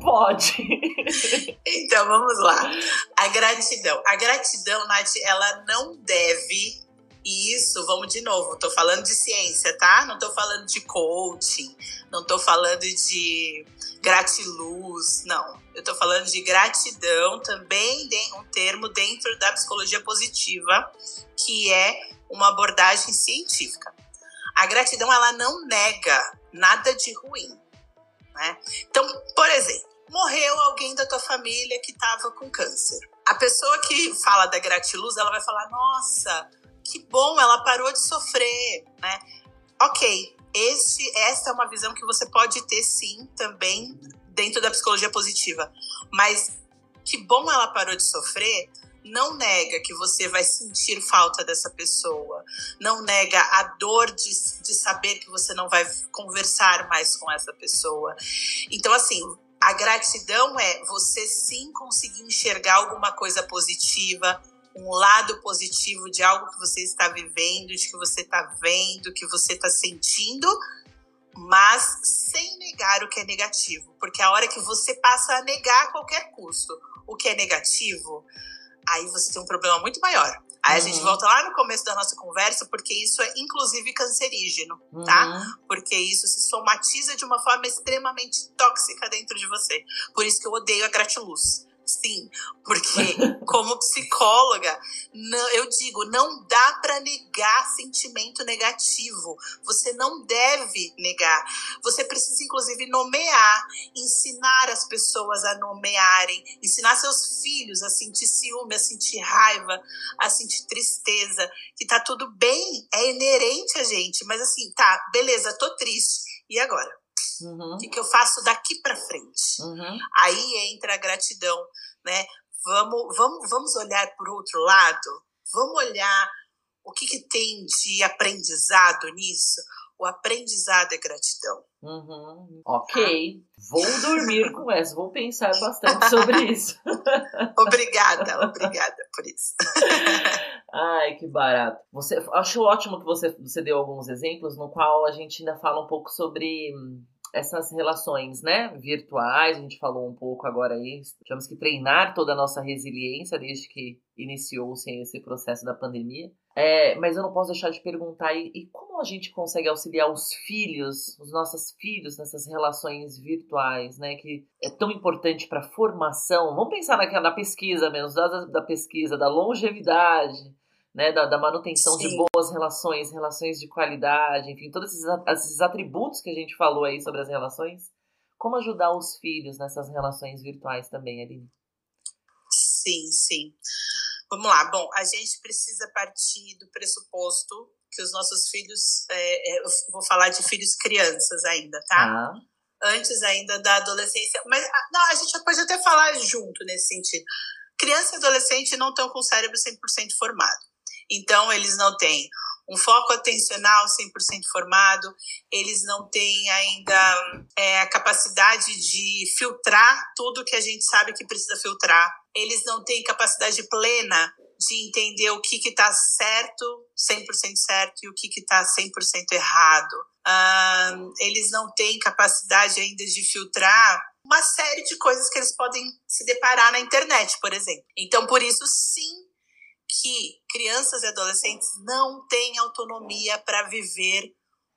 Speaker 1: Pode.
Speaker 2: Então, vamos lá. A gratidão. A gratidão, Nath, ela não deve isso, vamos de novo, tô falando de ciência, tá? Não tô falando de coaching, não tô falando de gratiluz, não. Eu tô falando de gratidão, também um termo dentro da psicologia positiva, que é uma abordagem científica. A gratidão ela não nega nada de ruim, né? Então, por exemplo, morreu alguém da tua família que estava com câncer. A pessoa que fala da gratiluz, ela vai falar: "Nossa, que bom, ela parou de sofrer", né? OK, esse, essa é uma visão que você pode ter sim também dentro da psicologia positiva. Mas que bom ela parou de sofrer, não nega que você vai sentir falta dessa pessoa, não nega a dor de, de saber que você não vai conversar mais com essa pessoa. Então, assim, a gratidão é você sim conseguir enxergar alguma coisa positiva, um lado positivo de algo que você está vivendo, de que você está vendo, que você está sentindo, mas sem negar o que é negativo. Porque a hora que você passa a negar a qualquer custo o que é negativo, aí você tem um problema muito maior. Aí a gente uhum. volta lá no começo da nossa conversa, porque isso é inclusive cancerígeno, tá? uhum. tá? Porque isso se somatiza de uma forma extremamente tóxica dentro de você. Por isso que eu odeio a gratiluz. Sim, porque como psicóloga, não, eu digo, não dá para negar sentimento negativo. Você não deve negar. Você precisa, inclusive, nomear, ensinar as pessoas a nomearem, ensinar seus filhos a sentir ciúme, a sentir raiva, a sentir tristeza, que tá tudo bem, é inerente a gente, mas assim, tá, beleza, tô triste. E agora? Uhum. O que, que eu faço daqui para frente? Uhum. Aí entra a gratidão, né? Vamos, vamos, vamos olhar por outro lado? Vamos olhar o que, que tem de aprendizado nisso? O aprendizado é gratidão.
Speaker 1: Uhum. Ok. Vou dormir com essa, vou pensar bastante sobre isso.
Speaker 2: obrigada, obrigada por isso.
Speaker 1: Ai, que barato. Você, acho ótimo que você, você deu alguns exemplos no qual a gente ainda fala um pouco sobre essas relações, né, virtuais, a gente falou um pouco agora aí, tivemos que treinar toda a nossa resiliência desde que iniciou-se esse processo da pandemia. É, mas eu não posso deixar de perguntar, e, e, como a gente consegue auxiliar os filhos, os nossos filhos nessas relações virtuais, né, que é tão importante para a formação? Vamos pensar naquela na pesquisa mesmo, da, da pesquisa, da longevidade, né, da, da manutenção Sim. de boas relações, relações de qualidade, enfim, todos esses, esses atributos que a gente falou aí sobre as relações. Como ajudar os filhos nessas relações virtuais também, Aline?
Speaker 2: Sim, sim. Vamos lá. Bom, a gente precisa partir do pressuposto que os nossos filhos, é, é, eu vou falar de filhos crianças ainda, tá? Ah. Antes ainda da adolescência, mas ah, não, a gente pode até falar junto nesse sentido. Criança e adolescente não estão com o cérebro 100% formado. Então, eles não têm um foco atencional 100% formado, eles não têm ainda é, a capacidade de filtrar tudo que a gente sabe que precisa filtrar, eles não têm capacidade plena de entender o que está certo, 100% certo, e o que está 100% errado. Eles não têm capacidade ainda de filtrar uma série de coisas que eles podem se deparar na internet, por exemplo. Então, por isso, sim, que crianças e adolescentes não têm autonomia para viver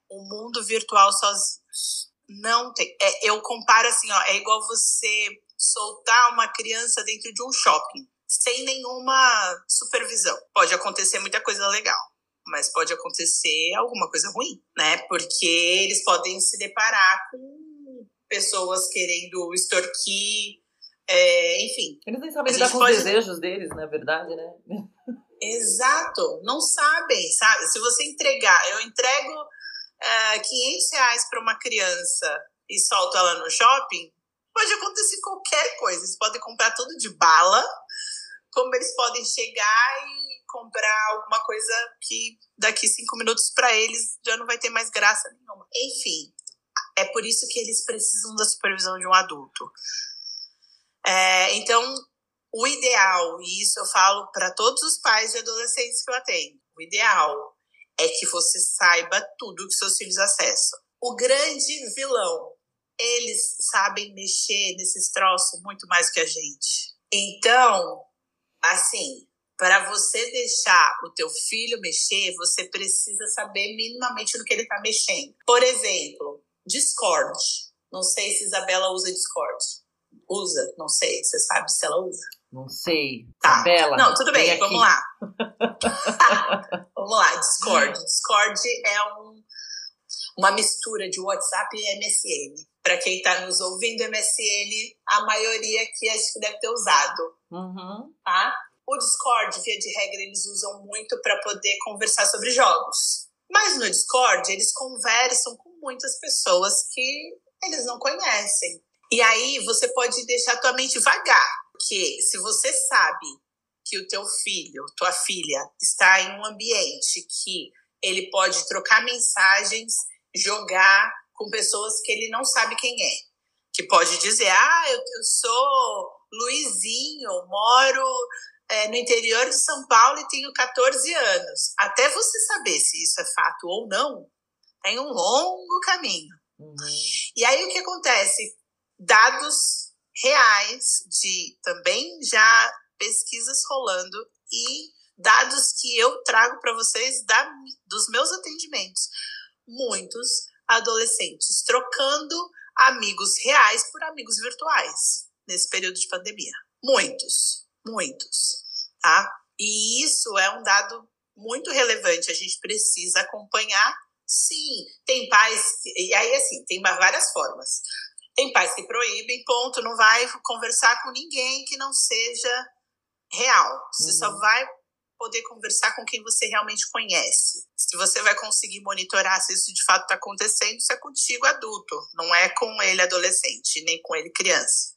Speaker 2: o mundo virtual sozinhos. Não tem. É, eu comparo assim, ó, é igual você soltar uma criança dentro de um shopping, sem nenhuma supervisão. Pode acontecer muita coisa legal, mas pode acontecer alguma coisa ruim, né? Porque eles podem se deparar com pessoas querendo extorquir, é, enfim.
Speaker 1: Eles nem sabem lidar com pode... os desejos deles, na verdade, né?
Speaker 2: Exato, não sabem, sabe? Se você entregar, eu entrego é, 500 reais para uma criança e solto ela no shopping, pode acontecer qualquer coisa. Eles podem comprar tudo de bala, como eles podem chegar e comprar alguma coisa que daqui cinco minutos para eles já não vai ter mais graça nenhuma. Enfim, é por isso que eles precisam da supervisão de um adulto. É, então, o ideal, e isso eu falo para todos os pais e adolescentes que eu atendo, o ideal é que você saiba tudo que seus filhos acessam. O grande vilão, eles sabem mexer nesses troços muito mais que a gente. Então, assim, para você deixar o teu filho mexer, você precisa saber minimamente no que ele está mexendo. Por exemplo, Discord. Não sei se Isabela usa Discord. Usa? Não sei. Você sabe se ela usa?
Speaker 1: Não sei. Tá. Bela.
Speaker 2: Não, tudo bem, vamos lá. vamos lá, Discord. Discord é um, uma mistura de WhatsApp e MSN. Para quem está nos ouvindo, MSN, a maioria aqui acho que deve ter usado.
Speaker 1: Uhum.
Speaker 2: Tá? O Discord, via de regra, eles usam muito para poder conversar sobre jogos. Mas no Discord, eles conversam com muitas pessoas que eles não conhecem. E aí você pode deixar tua mente vagar, porque se você sabe que o teu filho, tua filha, está em um ambiente que ele pode trocar mensagens, jogar com pessoas que ele não sabe quem é. Que pode dizer, ah, eu, eu sou Luizinho, moro é, no interior de São Paulo e tenho 14 anos. Até você saber se isso é fato ou não, tem um longo caminho.
Speaker 1: Uhum.
Speaker 2: E aí o que acontece? Dados reais de também já pesquisas rolando e dados que eu trago para vocês da, dos meus atendimentos. Muitos adolescentes trocando amigos reais por amigos virtuais nesse período de pandemia. Muitos, muitos, tá? E isso é um dado muito relevante, a gente precisa acompanhar. Sim, tem pais, e aí assim, tem várias formas. Tem pais que proíbem, ponto, não vai conversar com ninguém que não seja real. Você uhum. só vai poder conversar com quem você realmente conhece. Se você vai conseguir monitorar se isso de fato está acontecendo, isso é contigo adulto, não é com ele adolescente, nem com ele criança.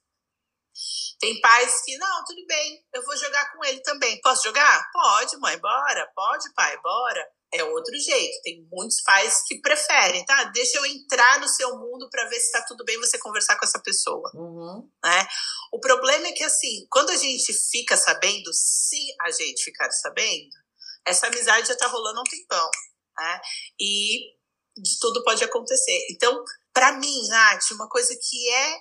Speaker 2: Tem pais que, não, tudo bem, eu vou jogar com ele também. Posso jogar? Pode, mãe, bora. Pode, pai, bora é outro jeito. Tem muitos pais que preferem, tá? Deixa eu entrar no seu mundo para ver se tá tudo bem você conversar com essa pessoa.
Speaker 1: Uhum.
Speaker 2: Né? O problema é que, assim, quando a gente fica sabendo, se a gente ficar sabendo, essa amizade já tá rolando há um tempão. Né? E de tudo pode acontecer. Então, para mim, Nath, uma coisa que é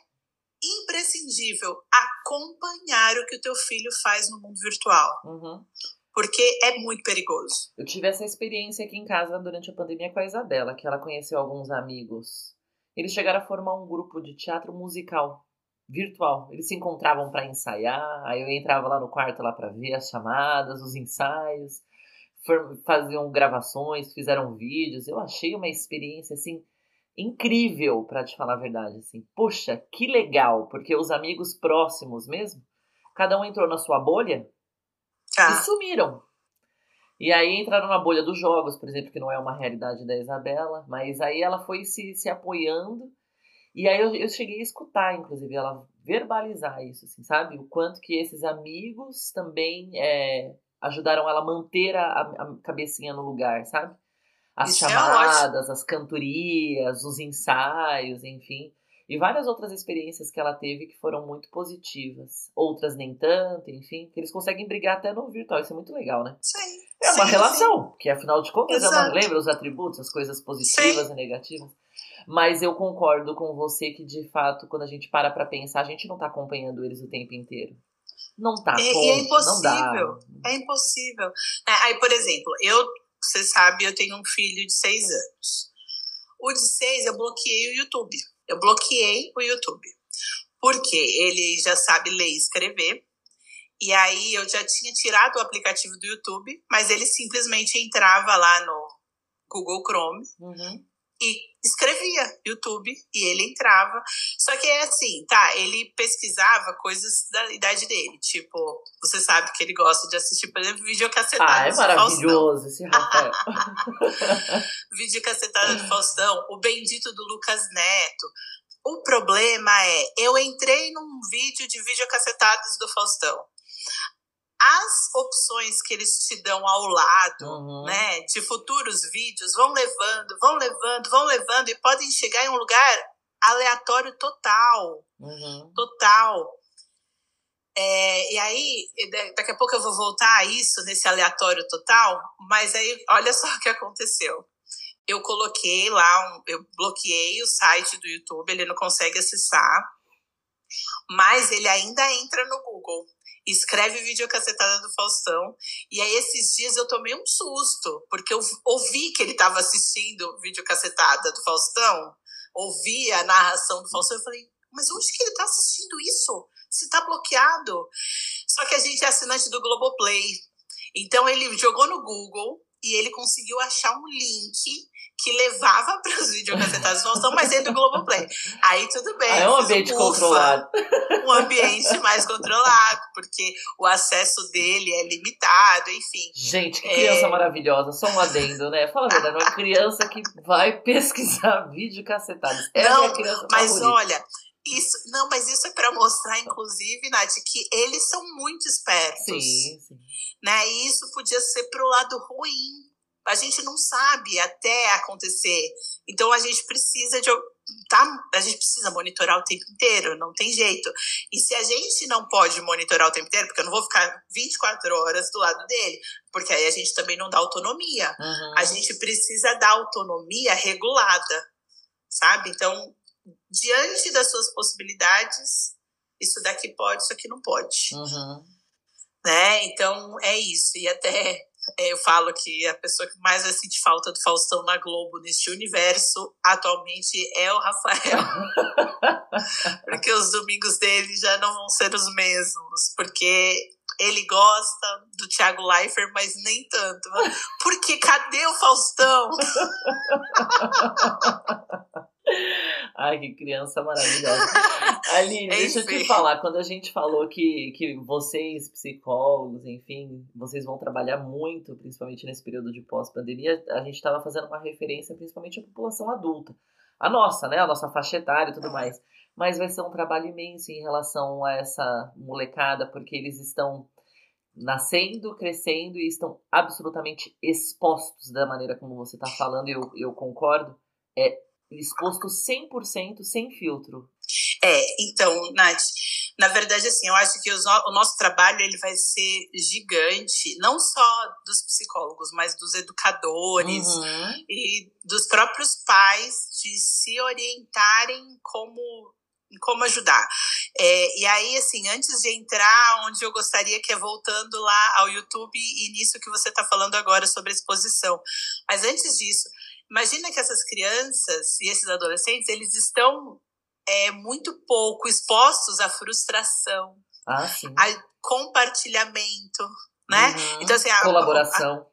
Speaker 2: imprescindível acompanhar o que o teu filho faz no mundo virtual.
Speaker 1: Uhum
Speaker 2: porque é muito perigoso.
Speaker 1: Eu tive essa experiência aqui em casa durante a pandemia com a Isabela, que ela conheceu alguns amigos. Eles chegaram a formar um grupo de teatro musical virtual. Eles se encontravam para ensaiar, aí eu entrava lá no quarto lá para ver as chamadas, os ensaios, faziam gravações, fizeram vídeos. Eu achei uma experiência assim incrível, para te falar a verdade, assim. Poxa, que legal, porque os amigos próximos mesmo, cada um entrou na sua bolha
Speaker 2: Tá.
Speaker 1: E sumiram. E aí entraram na bolha dos jogos, por exemplo, que não é uma realidade da Isabela, mas aí ela foi se, se apoiando. E aí eu, eu cheguei a escutar, inclusive, ela verbalizar isso, assim, sabe? O quanto que esses amigos também é, ajudaram ela a manter a, a, cabecinha no lugar, sabe? As isso é chamadas, é as cantorias, os ensaios, enfim. E várias outras experiências que ela teve que foram muito positivas. Outras nem tanto, enfim. Que eles conseguem brigar até no virtual. Isso é muito legal, né?
Speaker 2: Sim.
Speaker 1: É uma
Speaker 2: sim,
Speaker 1: relação,
Speaker 2: sim.
Speaker 1: que afinal de contas
Speaker 2: Exato.
Speaker 1: ela lembra os atributos, as coisas positivas
Speaker 2: sim.
Speaker 1: e negativas. Mas eu concordo com você que, de fato, quando a gente para pra pensar, a gente não tá acompanhando eles o tempo inteiro. Não tá.
Speaker 2: E,
Speaker 1: ponto,
Speaker 2: e é impossível. É impossível. É, aí, por exemplo, eu, você sabe, eu tenho um filho de seis anos. O de seis eu bloqueei o YouTube. Eu bloqueei o YouTube. Porque ele já sabe ler e escrever. E aí eu já tinha tirado o aplicativo do YouTube, mas ele simplesmente entrava lá no Google Chrome
Speaker 1: uhum.
Speaker 2: E escrevia YouTube e ele entrava. Só que é assim, tá? Ele pesquisava coisas da idade dele. Tipo, você sabe que ele gosta de assistir, por exemplo, videocassetada
Speaker 1: ah, é maravilhoso esse Rafael.
Speaker 2: videocassetada do Faustão, o bendito do Lucas Neto. O problema é, eu entrei num vídeo de videocassetados do Faustão. As opções que eles te dão ao lado,
Speaker 1: uhum.
Speaker 2: né, de futuros vídeos, vão levando, vão levando, vão levando e podem chegar em um lugar aleatório total.
Speaker 1: Uhum.
Speaker 2: Total. É, e aí, daqui a pouco eu vou voltar a isso, nesse aleatório total, mas aí, olha só o que aconteceu eu coloquei lá, um, eu bloqueei o site do YouTube, ele não consegue acessar, mas ele ainda entra no Google, escreve videocassetada do Faustão, e aí esses dias eu tomei um susto, porque eu ouvi que ele estava assistindo videocassetada do Faustão, ouvi a narração do Faustão, eu falei, mas onde que ele está assistindo isso? Se está bloqueado. Só que a gente é assinante do Globoplay. Então ele jogou no Google e ele conseguiu achar um link que levava para os videocassetados do Faustão, mas dentro do Globoplay. Aí tudo bem.
Speaker 1: Ah, é um ambiente um controlado.
Speaker 2: Um ambiente mais controlado, porque o acesso dele é limitado, enfim.
Speaker 1: Gente, que criança é... maravilhosa. Só um adendo, né? Fala a verdade, uma criança que vai pesquisar videocassetados. É
Speaker 2: Não,
Speaker 1: a minha criança
Speaker 2: mas
Speaker 1: favorita.
Speaker 2: olha, isso, não, mas isso é para mostrar, inclusive, Nath, que eles são muito espertos.
Speaker 1: Sim, sim.
Speaker 2: Né? E isso podia ser pro lado ruim. A gente não sabe até acontecer. Então a gente precisa de tá, a gente precisa monitorar o tempo inteiro, não tem jeito. E se a gente não pode monitorar o tempo inteiro, porque eu não vou ficar 24 horas do lado dele, porque aí a gente também não dá autonomia.
Speaker 1: Uhum.
Speaker 2: A gente precisa dar autonomia regulada, sabe? Então, diante das suas possibilidades, isso daqui pode, isso aqui não pode.
Speaker 1: Uhum.
Speaker 2: Né? Então, é isso. E até eu falo que a pessoa que mais vai sentir falta do Faustão na Globo neste universo atualmente é o Rafael. porque os domingos dele já não vão ser os mesmos. Porque ele gosta do Thiago Leifert, mas nem tanto. Porque cadê o Faustão?
Speaker 1: Ai, que criança maravilhosa. Aline, deixa eu te falar, quando a gente falou que, que vocês, psicólogos, enfim, vocês vão trabalhar muito, principalmente nesse período de pós-pandemia, a gente estava fazendo uma referência principalmente à população adulta. A nossa, né? A nossa faixa etária e tudo mais. Mas vai ser um trabalho imenso em relação a essa molecada, porque eles estão nascendo, crescendo e estão absolutamente expostos da maneira como você está falando, e eu, eu concordo. É exposto 100% sem filtro.
Speaker 2: É, então, Nath, na verdade, assim, eu acho que o nosso trabalho ele vai ser gigante, não só dos psicólogos, mas dos educadores
Speaker 1: uhum.
Speaker 2: e dos próprios pais de se orientarem como como ajudar. É, e aí, assim, antes de entrar onde eu gostaria que é voltando lá ao YouTube e nisso que você está falando agora sobre a exposição. Mas antes disso, Imagina que essas crianças e esses adolescentes, eles estão é, muito pouco expostos à frustração,
Speaker 1: ah,
Speaker 2: a compartilhamento, né?
Speaker 1: Uhum.
Speaker 2: Então, assim, a,
Speaker 1: colaboração.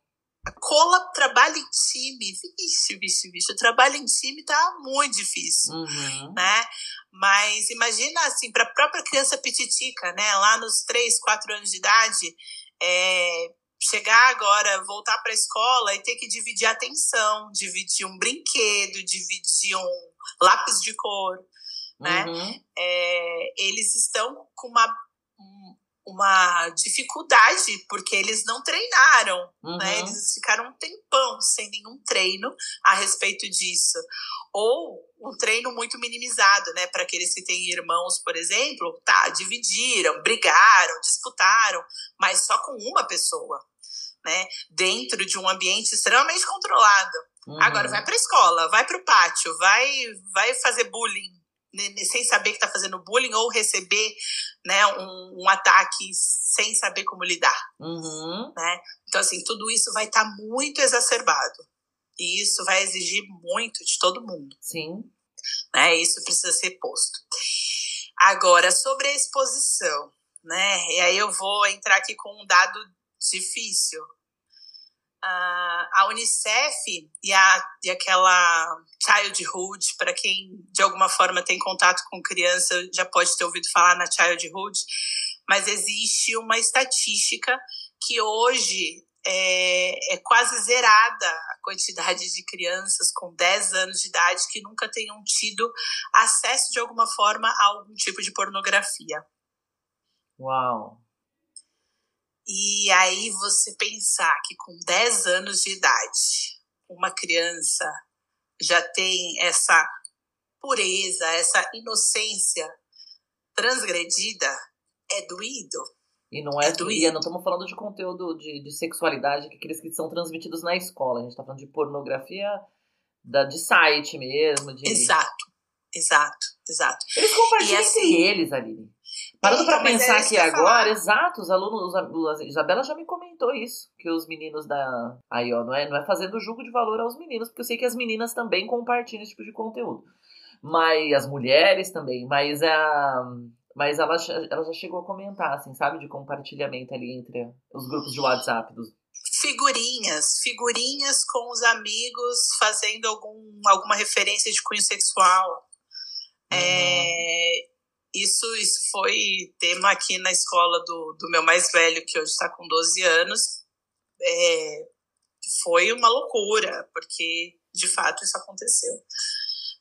Speaker 2: A, a cola, trabalho em time, vixe, vixe, vixe, o trabalho em time tá muito difícil,
Speaker 1: uhum.
Speaker 2: né? Mas imagina, assim, para a própria criança pititica, né? Lá nos 3, 4 anos de idade, é, chegar agora, voltar para a escola e ter que dividir atenção, dividir um brinquedo, dividir um lápis de cor, né?
Speaker 1: Uhum.
Speaker 2: É, eles estão com uma uma dificuldade porque eles não treinaram, né?
Speaker 1: uhum.
Speaker 2: né? Eles ficaram um tempão sem nenhum treino a respeito disso, ou um treino muito minimizado, né? Para aqueles que têm irmãos, por exemplo, tá, dividiram, brigaram, disputaram, mas só com uma pessoa né? Dentro de um ambiente extremamente controlado.
Speaker 1: Uhum.
Speaker 2: Agora vai para a escola, vai para o pátio, vai, vai fazer bullying né, sem saber que está fazendo bullying ou receber né, um, um, ataque sem saber como lidar.
Speaker 1: Uhum.
Speaker 2: Né? Então, assim, tudo isso vai estar tá muito exacerbado. E isso vai exigir muito de todo mundo.
Speaker 1: Sim.
Speaker 2: Né? Isso precisa ser posto. Agora, sobre a exposição, né? E aí eu vou entrar aqui com um dado difícil. Uh, a Unicef e, a, e aquela Childhood, para quem de alguma forma tem contato com criança, já pode ter ouvido falar na Childhood, mas existe uma estatística que hoje é, é, quase zerada a quantidade de crianças com 10 anos de idade que nunca tenham tido acesso de alguma forma a algum tipo de pornografia.
Speaker 1: Uau!
Speaker 2: E aí você pensar que com 10 anos de idade, uma criança já tem essa pureza, essa inocência transgredida, é doído.
Speaker 1: E não é, é doído. não estamos falando de conteúdo de, de sexualidade, que aqueles que são transmitidos na escola. A gente está falando de pornografia da, de site mesmo. De...
Speaker 2: Exato, exato, exato.
Speaker 1: Eles compartilham assim, entre eles, Aline. Parando para pensar aqui agora, exato, os alunos, a Isabela já me comentou isso, que os meninos da. Aí, ó, não é, não é fazendo julgo de valor aos meninos, porque eu sei que as meninas também compartilham esse tipo de conteúdo. Mas as mulheres também, mas a. Mas ela, ela já chegou a comentar, assim, sabe, de compartilhamento ali entre os grupos de WhatsApp dos,
Speaker 2: figurinhas, figurinhas com os amigos fazendo algum, alguma referência de cunho sexual. É, uhum. É, isso, isso foi tema aqui na escola do, do meu mais velho, que hoje está com 12 anos. É, foi uma loucura, porque de fato isso aconteceu.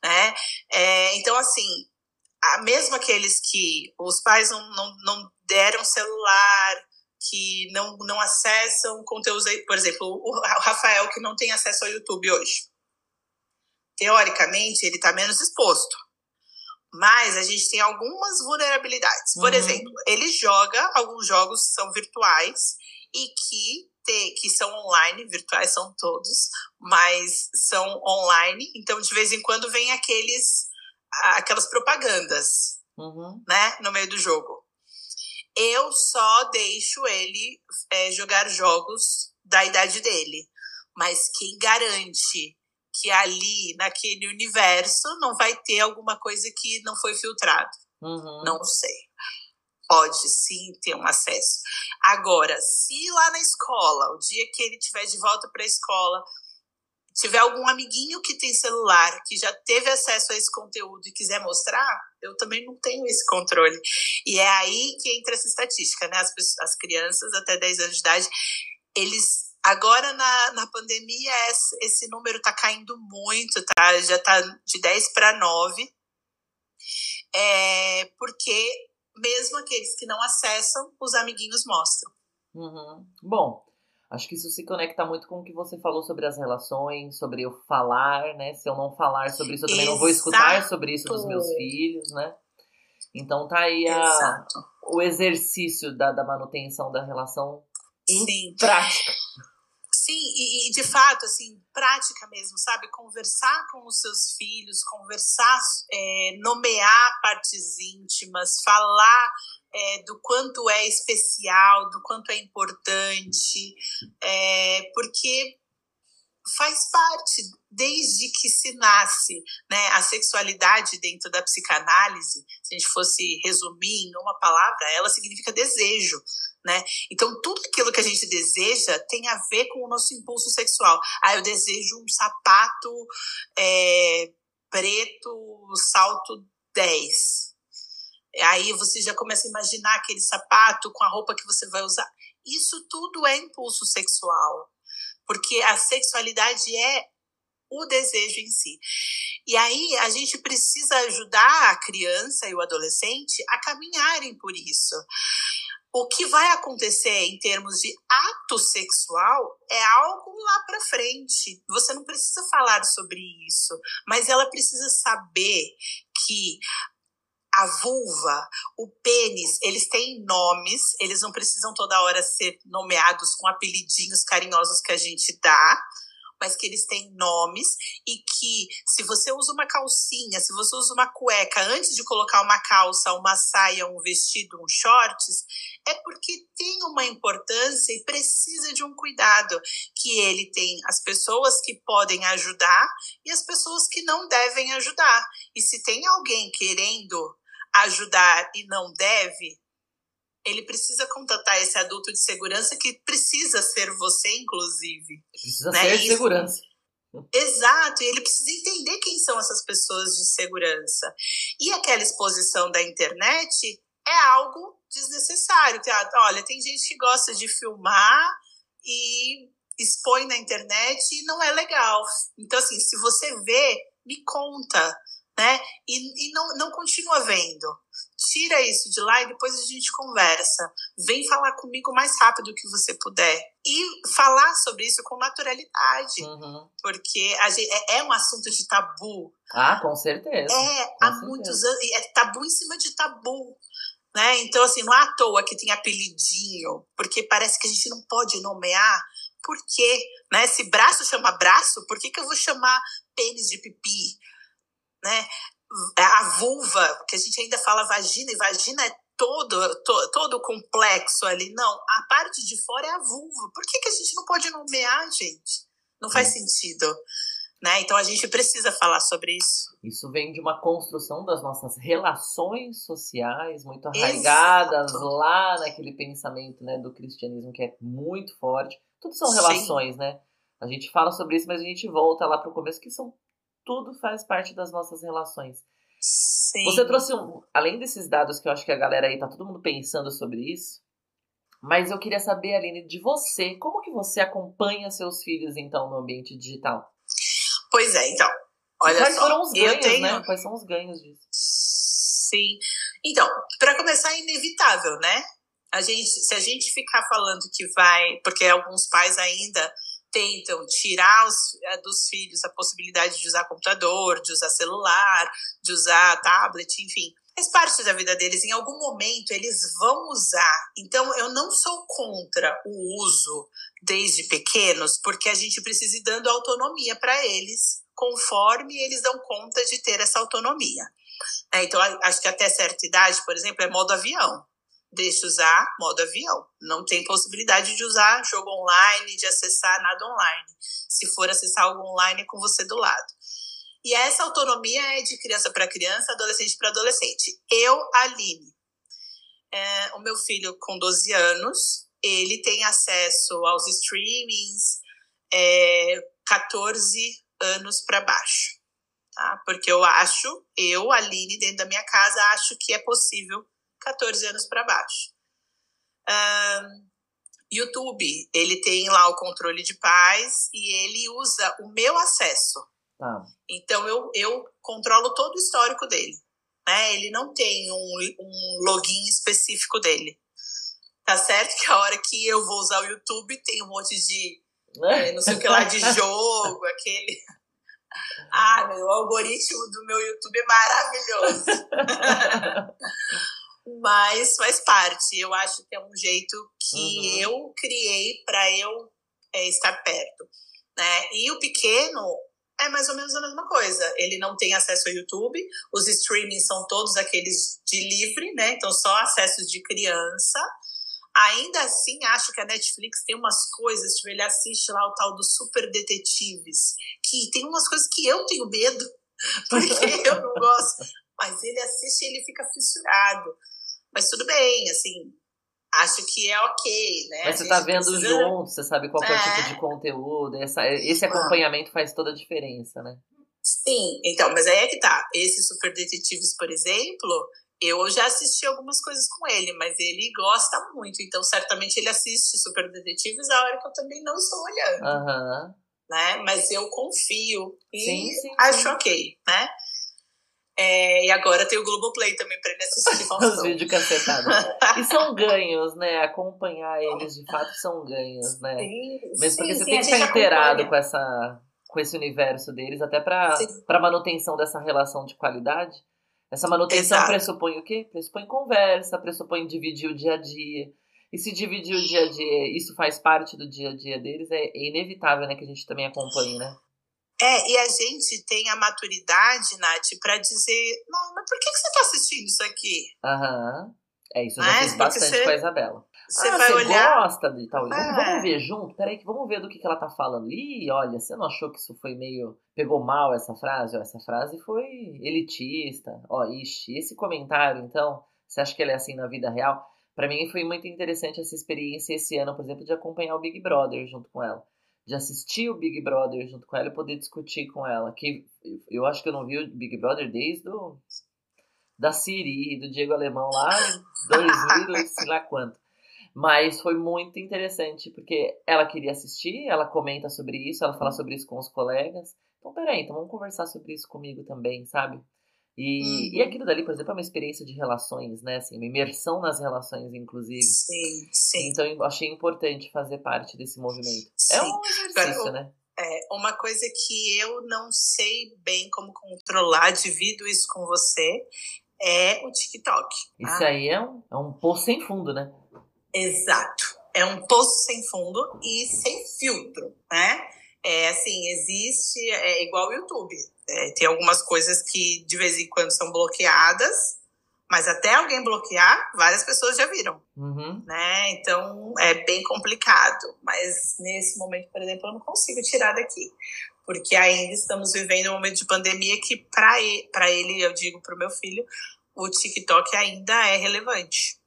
Speaker 2: Né? É, então, assim, mesmo aqueles que os pais não, não, não deram celular, que não, não acessam conteúdos, por exemplo, o Rafael que não tem acesso ao YouTube hoje. Teoricamente, ele está menos exposto. Mas a gente tem algumas vulnerabilidades. Por uhum. exemplo, ele joga alguns jogos que são virtuais e que, te, que são online, virtuais são todos, mas são online. Então, de vez em quando, vem aqueles aquelas propagandas uhum. né, no meio do jogo. Eu só deixo ele é, jogar jogos da idade dele. Mas quem garante que ali, naquele universo, não vai ter alguma coisa que não foi filtrado? Uhum. Não sei. Pode sim ter um acesso. Agora, se lá na escola, o dia que ele estiver de volta para a escola, tiver algum amiguinho que tem celular, que já teve acesso a esse conteúdo e quiser mostrar, eu também não tenho esse controle. E é aí que entra essa estatística, né? As, pessoas, as crianças até 10 anos de idade, eles. Agora, na, na pandemia, esse, esse número está caindo muito, tá? Já está de 10 para 9. É, porque mesmo aqueles que não acessam, os amiguinhos mostram.
Speaker 1: Uhum. Bom, Acho que isso se conecta muito com o que você falou sobre as relações, sobre o falar, né? Se eu não falar sobre isso, eu também Exato. não vou escutar sobre isso dos meus filhos, né? Então tá aí a, o exercício da, da manutenção da relação em Sim. prática.
Speaker 2: Sim, e, e, de fato, assim, prática mesmo, sabe? Conversar com os seus filhos, conversar, é, nomear partes íntimas, falar é, do quanto é especial, do quanto é importante, é, porque faz parte desde que se nasce, né? A sexualidade dentro da psicanálise, se a gente fosse resumir em uma palavra, ela significa desejo, né? Então tudo aquilo que a gente deseja tem a ver com o nosso impulso sexual. Ah, eu desejo um sapato é, preto, salto 10. Aí você já começa a imaginar aquele sapato com a roupa que você vai usar. Isso tudo é impulso sexual, porque a sexualidade é o desejo em si. E aí a gente precisa ajudar a criança e o adolescente a caminharem por isso. O que vai acontecer em termos de ato sexual é algo lá para frente. Você não precisa falar sobre isso, mas ela precisa saber que a vulva, o pênis, eles têm nomes, eles não precisam toda hora ser nomeados com apelidinhos carinhosos que a gente dá, mas que eles têm nomes e que se você usa uma calcinha, se você usa uma cueca antes de colocar uma calça, uma saia, um vestido, um shorts, é porque tem uma importância e precisa de um cuidado que ele tem as pessoas que podem ajudar e as pessoas que não devem ajudar. E se tem alguém querendo ajudar e não deve, ele precisa contatar esse adulto de segurança que precisa ser você, inclusive.
Speaker 1: Precisa né? ser de segurança.
Speaker 2: Exato, e ele precisa entender quem são essas pessoas de segurança. E aquela exposição da internet é algo desnecessário. Olha, tem gente que gosta de filmar e expõe na internet e não é legal. Então, assim, se você vê, me conta né? E, e não, não continua vendo. Tira isso de lá e depois a gente conversa. Vem falar comigo o mais rápido que você puder. E falar sobre isso com naturalidade. Uhum. Porque gente, é, é, um assunto de tabu.
Speaker 1: Ah, com certeza.
Speaker 2: É, com há certeza. muitos anos. É tabu em cima de tabu. Né? Então, assim, não é à toa que tem apelidinho, porque parece que a gente não pode nomear. Por quê? Né? Se braço chama braço, por que, que eu vou chamar pênis de pipi? né? A vulva, que a gente ainda fala vagina, e vagina é todo, to, todo complexo ali. Não, a parte de fora é a vulva. Por que, que a gente não pode nomear, gente? Não faz hum. sentido. Né? Então a gente precisa falar sobre isso.
Speaker 1: Isso vem de uma construção das nossas relações sociais muito arraigadas Exato. lá naquele pensamento né, do cristianismo que é muito forte. Tudo são relações, Sim. né? A gente fala sobre isso, mas a gente volta lá para o começo que são tudo faz parte das nossas relações.
Speaker 2: Sim.
Speaker 1: Você trouxe um, além desses dados que eu acho que a galera aí tá todo mundo pensando sobre isso, mas eu queria saber, Aline, de você, como que você acompanha seus filhos então no ambiente digital?
Speaker 2: Pois é, então. Olha
Speaker 1: Quais
Speaker 2: só,
Speaker 1: foram os ganhos, tenho... né? Quais são os ganhos disso?
Speaker 2: Sim. Então, para começar, é inevitável, né? A gente, se a gente ficar falando que vai, porque alguns pais ainda tentam tirar os, eh, dos filhos a possibilidade de usar computador, de usar celular, de usar tablet, enfim. Faz parte da vida deles. Em algum momento eles vão usar. Então eu não sou contra o uso desde pequenos, porque a gente precisa ir dando autonomia para eles, conforme eles dão conta de ter essa autonomia. É, então acho que até certa idade, por exemplo, é modo avião deixa usar modo avião. Não tem possibilidade de usar jogo online, de acessar nada online. Se for acessar algo online, é com você do lado. E essa autonomia é de criança para criança, adolescente para adolescente. Eu, Aline, é, o meu filho com 12 anos, ele tem acesso aos streamings é, 14 anos para baixo. Tá? Porque eu acho, eu, Aline, dentro da minha casa, acho que é possível 14 anos para baixo. Um, YouTube, ele tem lá o controle de paz e ele usa o meu acesso.
Speaker 1: Ah.
Speaker 2: Então eu, eu controlo todo o histórico dele. Né? Ele não tem um, um login específico dele. Tá certo que a hora que eu vou usar o YouTube tem um monte de é, não sei o que lá de jogo, aquele. Ah, meu, o algoritmo do meu YouTube é maravilhoso. mas faz parte. Eu acho que é um jeito que uhum. eu criei para eu é, estar perto. Né? E o pequeno é mais ou menos a mesma coisa. Ele não tem acesso ao YouTube, os streamings são todos aqueles de livre, né? Então só acessos de criança. Ainda assim, acho que a Netflix tem umas coisas, tipo, ele assiste lá o tal dos super detetives, que tem umas coisas que eu tenho medo, porque eu não gosto. Mas ele assiste e ele fica fissurado. Mas tudo bem, assim, acho que é ok, né?
Speaker 1: Mas você tá vendo precisa... junto, você sabe qual é, o tipo de conteúdo, essa, esse acompanhamento faz toda a diferença, né?
Speaker 2: Sim, então, mas aí é que tá. Esses Super Detetives, por exemplo, eu já assisti algumas coisas com ele, mas ele gosta muito, então certamente ele assiste Super Detetives a hora que eu também não estou olhando.
Speaker 1: Uhum.
Speaker 2: Né? Mas eu confio e
Speaker 1: sim, sim,
Speaker 2: acho
Speaker 1: sim.
Speaker 2: ok, né? É, e agora tem o Globoplay também pra ele assistir
Speaker 1: Os vídeos cacetados. e são ganhos, né? Acompanhar eles de fato são ganhos, né?
Speaker 2: Sim,
Speaker 1: Mesmo porque
Speaker 2: sim,
Speaker 1: você
Speaker 2: sim,
Speaker 1: tem que estar inteirado com, essa, com esse universo deles, até pra manutenção dessa relação de qualidade. Essa manutenção Exato. pressupõe o quê? Pressupõe conversa, pressupõe dividir o dia a dia. E se dividir o dia a dia, isso faz parte do dia a dia deles, é inevitável, né, que a gente também acompanhe, né?
Speaker 2: É, e a gente tem a maturidade, Nath, pra dizer, não, mas por que, que você tá assistindo isso aqui?
Speaker 1: Aham. Uhum. É, isso eu já fiz bastante você, com a Isabela.
Speaker 2: Você
Speaker 1: ah,
Speaker 2: vai
Speaker 1: você
Speaker 2: olhar...
Speaker 1: gosta de tal. É. Vamos, ver junto? Peraí, que vamos ver do que, que ela tá falando. Ih, olha, você não achou que isso foi meio. Pegou mal essa frase? Ó, essa frase foi elitista. Ó, ixi, esse comentário, então, você acha que ele é assim na vida real? Para mim foi muito interessante essa experiência esse ano, por exemplo, de acompanhar o Big Brother junto com ela de assistir o Big Brother junto com ela e poder discutir com ela. Que eu acho que eu não vi o Big Brother desde o, da Siri, do Diego Alemão lá em 2000, sei lá quanto. Mas foi muito interessante, porque ela queria assistir, ela comenta sobre isso, ela fala sobre isso com os colegas. Então, peraí, então vamos conversar sobre isso comigo também, sabe? E, uhum. e aquilo dali, por exemplo, é uma experiência de relações, né? Assim, uma imersão nas relações, inclusive.
Speaker 2: Sim, sim.
Speaker 1: Então eu achei importante fazer parte desse movimento. Sim. É um exercício,
Speaker 2: Agora,
Speaker 1: né?
Speaker 2: É, uma coisa que eu não sei bem como controlar, divido isso com você, é o TikTok.
Speaker 1: Isso ah. aí é um, é um poço sem fundo, né?
Speaker 2: Exato. É um poço sem fundo e sem filtro, né? É assim, existe, é igual o YouTube. É, tem algumas coisas que de vez em quando são bloqueadas, mas até alguém bloquear, várias pessoas já viram.
Speaker 1: Uhum.
Speaker 2: Né? Então é bem complicado. Mas nesse momento, por exemplo, eu não consigo tirar daqui. porque ainda estamos vivendo um momento de pandemia que, para ele, ele, eu digo para o meu filho, o TikTok ainda é relevante.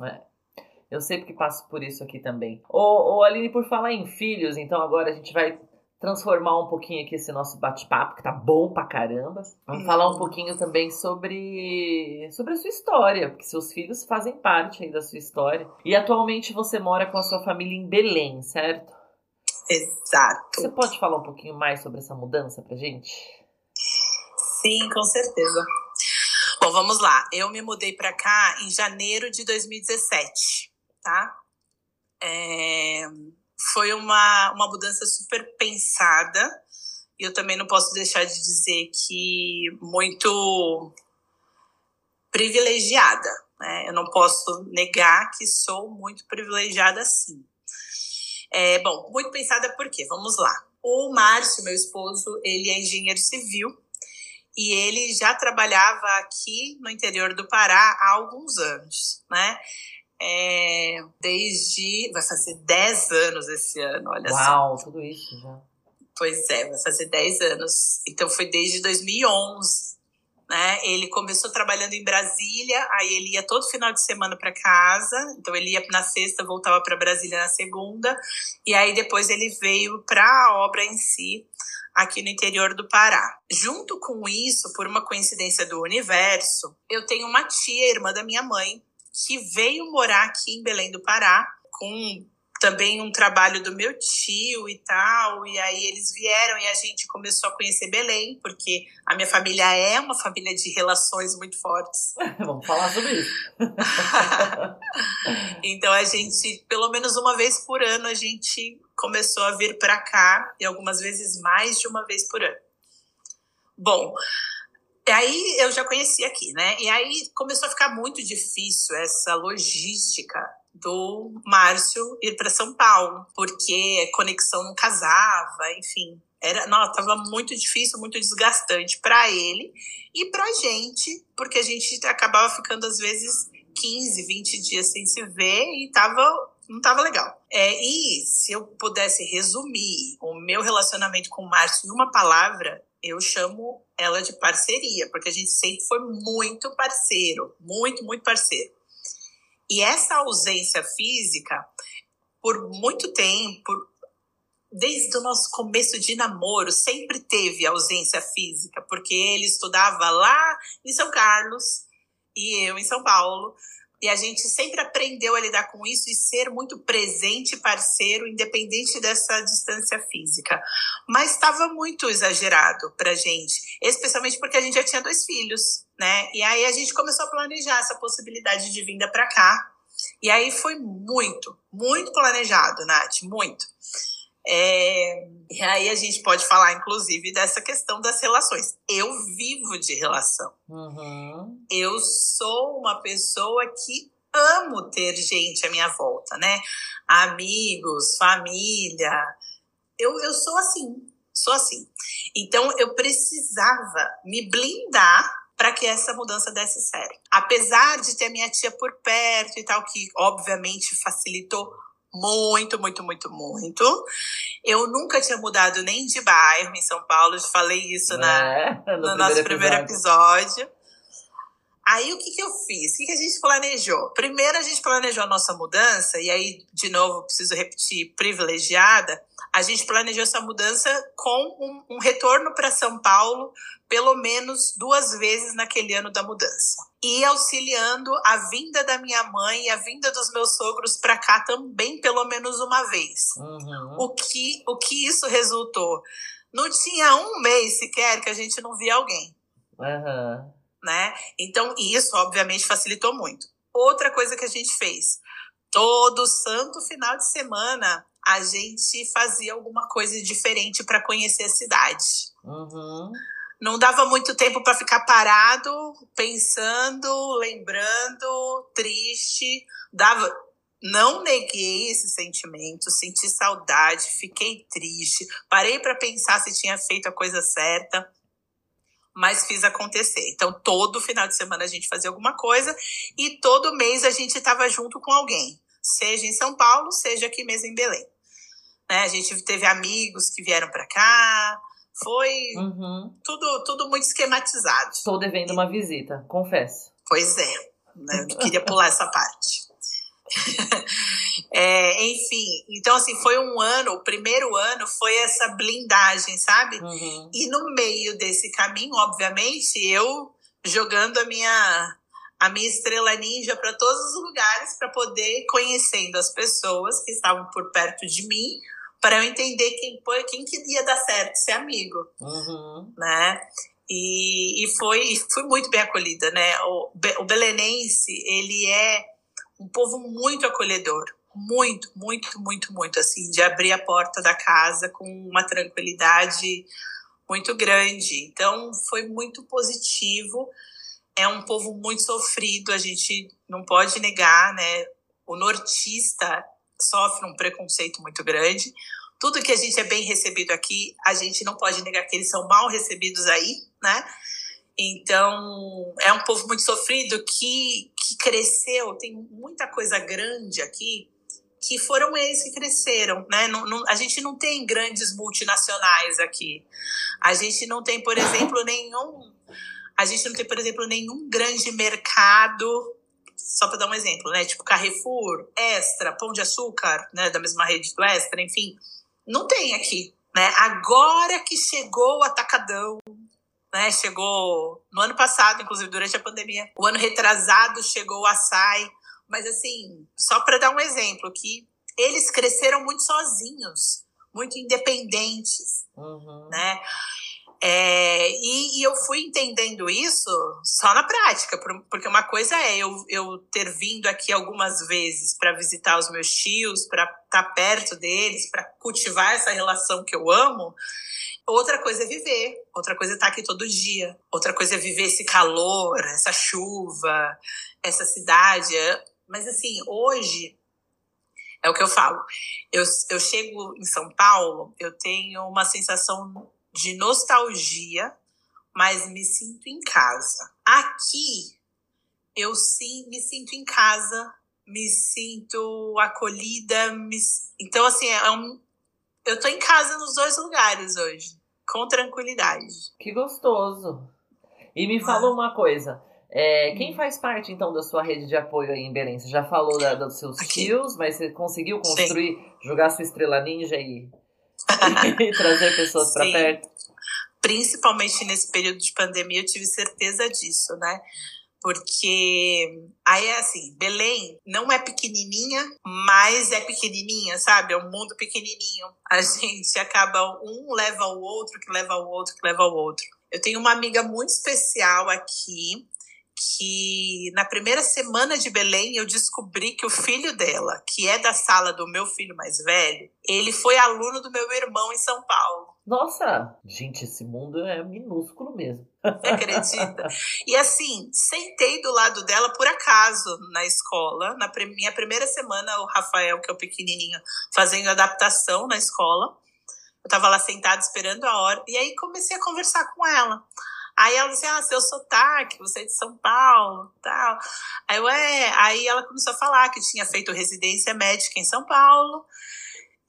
Speaker 1: É. Eu sempre que passo por isso aqui também. Ô, ô, Aline, por falar em filhos, então agora a gente vai transformar um pouquinho aqui esse nosso bate-papo, que tá bom pra caramba. Vamos falar um pouquinho também sobre, sobre a sua história, porque seus filhos fazem parte aí da sua história. E atualmente você mora com a sua família em Belém, certo?
Speaker 2: Exato.
Speaker 1: Você pode falar um pouquinho mais sobre essa mudança pra gente?
Speaker 2: Sim, com certeza. Bom, vamos lá. Eu me mudei para cá em janeiro de 2017, tá? É foi uma, uma mudança super pensada. E eu também não posso deixar de dizer que muito privilegiada. Né? Eu não posso negar que sou muito privilegiada sim. É, bom, muito pensada por quê? Vamos lá. O Márcio, meu esposo, ele é engenheiro civil e ele já trabalhava aqui no interior do Pará há alguns anos, né? É, desde. Vai fazer 10 anos esse ano, olha
Speaker 1: Uau,
Speaker 2: só.
Speaker 1: Uau, tudo isso já.
Speaker 2: Pois é, vai fazer 10 anos. Então foi desde 2011. Né? Ele começou trabalhando em Brasília, aí ele ia todo final de semana para casa. Então ele ia na sexta, voltava para Brasília na segunda. E aí depois ele veio para a obra em si aqui no interior do Pará. Junto com isso, por uma coincidência do universo, eu tenho uma tia, irmã da minha mãe, que veio morar aqui em Belém do Pará, com também um trabalho do meu tio e tal. E aí eles vieram e a gente começou a conhecer Belém, porque a minha família é uma família de relações muito fortes.
Speaker 1: Vamos falar sobre isso.
Speaker 2: então a gente, pelo menos uma vez por ano, a gente começou a vir para cá, e algumas vezes mais de uma vez por ano. Bom, e aí eu já conhecia aqui, né? E aí começou a ficar muito difícil essa logística do Márcio ir para São Paulo, porque a conexão não casava, enfim. Era, não, tava muito difícil, muito desgastante para ele e pra gente, porque a gente acabava ficando às vezes 15, 20 dias sem se ver e tava não tava legal. É, e se eu pudesse resumir o meu relacionamento com o Márcio em uma palavra, eu chamo ela de parceria, porque a gente sempre foi muito parceiro, muito, muito parceiro. E essa ausência física, por muito tempo, desde o nosso começo de namoro, sempre teve ausência física, porque ele estudava lá em São Carlos e eu em São Paulo. E a gente sempre aprendeu a lidar com isso e ser muito presente, parceiro, independente dessa distância física. Mas estava muito exagerado pra gente, especialmente porque a gente já tinha dois filhos, né? E aí a gente começou a planejar essa possibilidade de vinda para cá. E aí foi muito, muito planejado, Nath, muito. É, e aí a gente pode falar, inclusive, dessa questão das relações. Eu vivo de relação.
Speaker 1: Uhum.
Speaker 2: Eu sou uma pessoa que amo ter gente à minha volta, né? Amigos, família. Eu, eu sou assim, sou assim. Então eu precisava me blindar para que essa mudança desse certo. Apesar de ter minha tia por perto e tal, que obviamente facilitou muito, muito, muito, muito. Eu nunca tinha mudado nem de bairro em São Paulo, já falei isso na, é, no, no nosso primeiro episódio. Aí o que, que eu fiz? O que, que a gente planejou? Primeiro a gente planejou a nossa mudança, e aí, de novo, preciso repetir, privilegiada. A gente planejou essa mudança com um, um retorno para São Paulo pelo menos duas vezes naquele ano da mudança. E auxiliando a vinda da minha mãe e a vinda dos meus sogros para cá também pelo menos uma vez.
Speaker 1: Uhum.
Speaker 2: O, que, o que isso resultou? Não tinha um mês sequer que a gente não via alguém.
Speaker 1: Uhum.
Speaker 2: Né? Então, isso obviamente facilitou muito. Outra coisa que a gente fez, todo santo final de semana a gente fazia alguma coisa diferente para conhecer a cidade.
Speaker 1: Uhum
Speaker 2: não dava muito tempo para ficar parado, pensando, lembrando, triste. Dava, não neguei esse sentimento, senti saudade, fiquei triste, parei para pensar se tinha feito a coisa certa, mas fiz acontecer. Então, todo final de semana a gente fazia alguma coisa e todo mês a gente estava junto com alguém, seja em São Paulo, seja aqui mesmo em Belém. Né? A gente teve amigos que vieram para cá, Foi uhum. tudo, tudo muito esquematizado.
Speaker 1: Estou devendo uma visita, confesso.
Speaker 2: Pois é, né? eu queria pular essa parte. é, enfim, então assim, foi um ano, o primeiro ano foi essa blindagem, sabe? Uhum. E no meio desse caminho, obviamente, eu jogando a minha a minha estrela ninja para todos os lugares para poder conhecendo as pessoas que estavam por perto de mim para eu entender quem quem que ia dar certo ser amigo, uhum. né? E, e foi e fui muito bem acolhida, né? O, o belenense ele é um povo muito acolhedor, muito, muito, muito, muito assim, de abrir a porta da casa com uma tranquilidade muito grande. Então foi muito positivo é um povo muito sofrido, a gente não pode negar, né? O nortista sofre um preconceito muito grande. Tudo que a gente é bem recebido aqui, a gente não pode negar que eles são mal recebidos aí, né? Então, é um povo muito sofrido que, que cresceu, tem muita coisa grande aqui, que foram eles que cresceram, né? Não, não, a gente não tem grandes multinacionais aqui. A gente não tem, por exemplo, nenhum a gente não tem, por exemplo, nenhum grande mercado, só para dar um exemplo, né? Tipo Carrefour, Extra, Pão de Açúcar, né? Da mesma rede do Extra, enfim. Não tem aqui, né? Agora que chegou o Atacadão, né? Chegou no ano passado, inclusive durante a pandemia. O ano retrasado chegou o Açaí. Mas assim, só para dar um exemplo, que eles cresceram muito sozinhos, muito independentes, uhum. né? É, e, e, eu fui entendendo isso só na prática, porque uma coisa é eu, eu ter vindo aqui algumas vezes para visitar os meus tios, para estar tá perto deles, para cultivar essa relação que eu amo. Outra coisa é viver, outra coisa é estar tá aqui todo dia, outra coisa é viver esse calor, essa chuva, essa cidade. Mas assim, hoje é o que eu falo. Eu, eu chego em São Paulo, eu tenho uma sensação de nostalgia, mas me sinto em casa. Aqui, eu sim me sinto em casa, me sinto acolhida, me... então assim, é um... eu tô em casa nos dois lugares hoje, com tranquilidade.
Speaker 1: Que gostoso. E me ah. fala uma coisa, é, quem hum. faz parte, então, da sua rede de apoio aí em Belém? Você já falou da, dos seus Aqui. tios, mas você conseguiu construir, Sim. jogar sua estrela ninja e e trazer pessoas para perto.
Speaker 2: Principalmente nesse período de pandemia, eu tive certeza disso, né? Porque aí é assim, Belém não é pequenininha, mas é pequenininha, sabe? É um mundo pequenininho. A gente acaba, um leva ao outro, que leva ao outro, que leva ao outro. Eu tenho uma amiga muito especial aqui, que na primeira semana de Belém eu descobri que o filho dela, que é da sala do meu filho mais velho, ele foi aluno do meu irmão em São Paulo.
Speaker 1: Nossa, gente, esse mundo é minúsculo mesmo.
Speaker 2: Você acredita? E assim, sentei do lado dela por acaso na escola, na minha primeira semana, o Rafael, que é o pequenininho, fazendo adaptação na escola. Eu tava lá sentada esperando a hora, e aí comecei a conversar com ela. Aí ela disse, ah, seu sotaque, você é de São Paulo, tal. Aí eu, é. Aí ela começou a falar que tinha feito residência médica em São Paulo,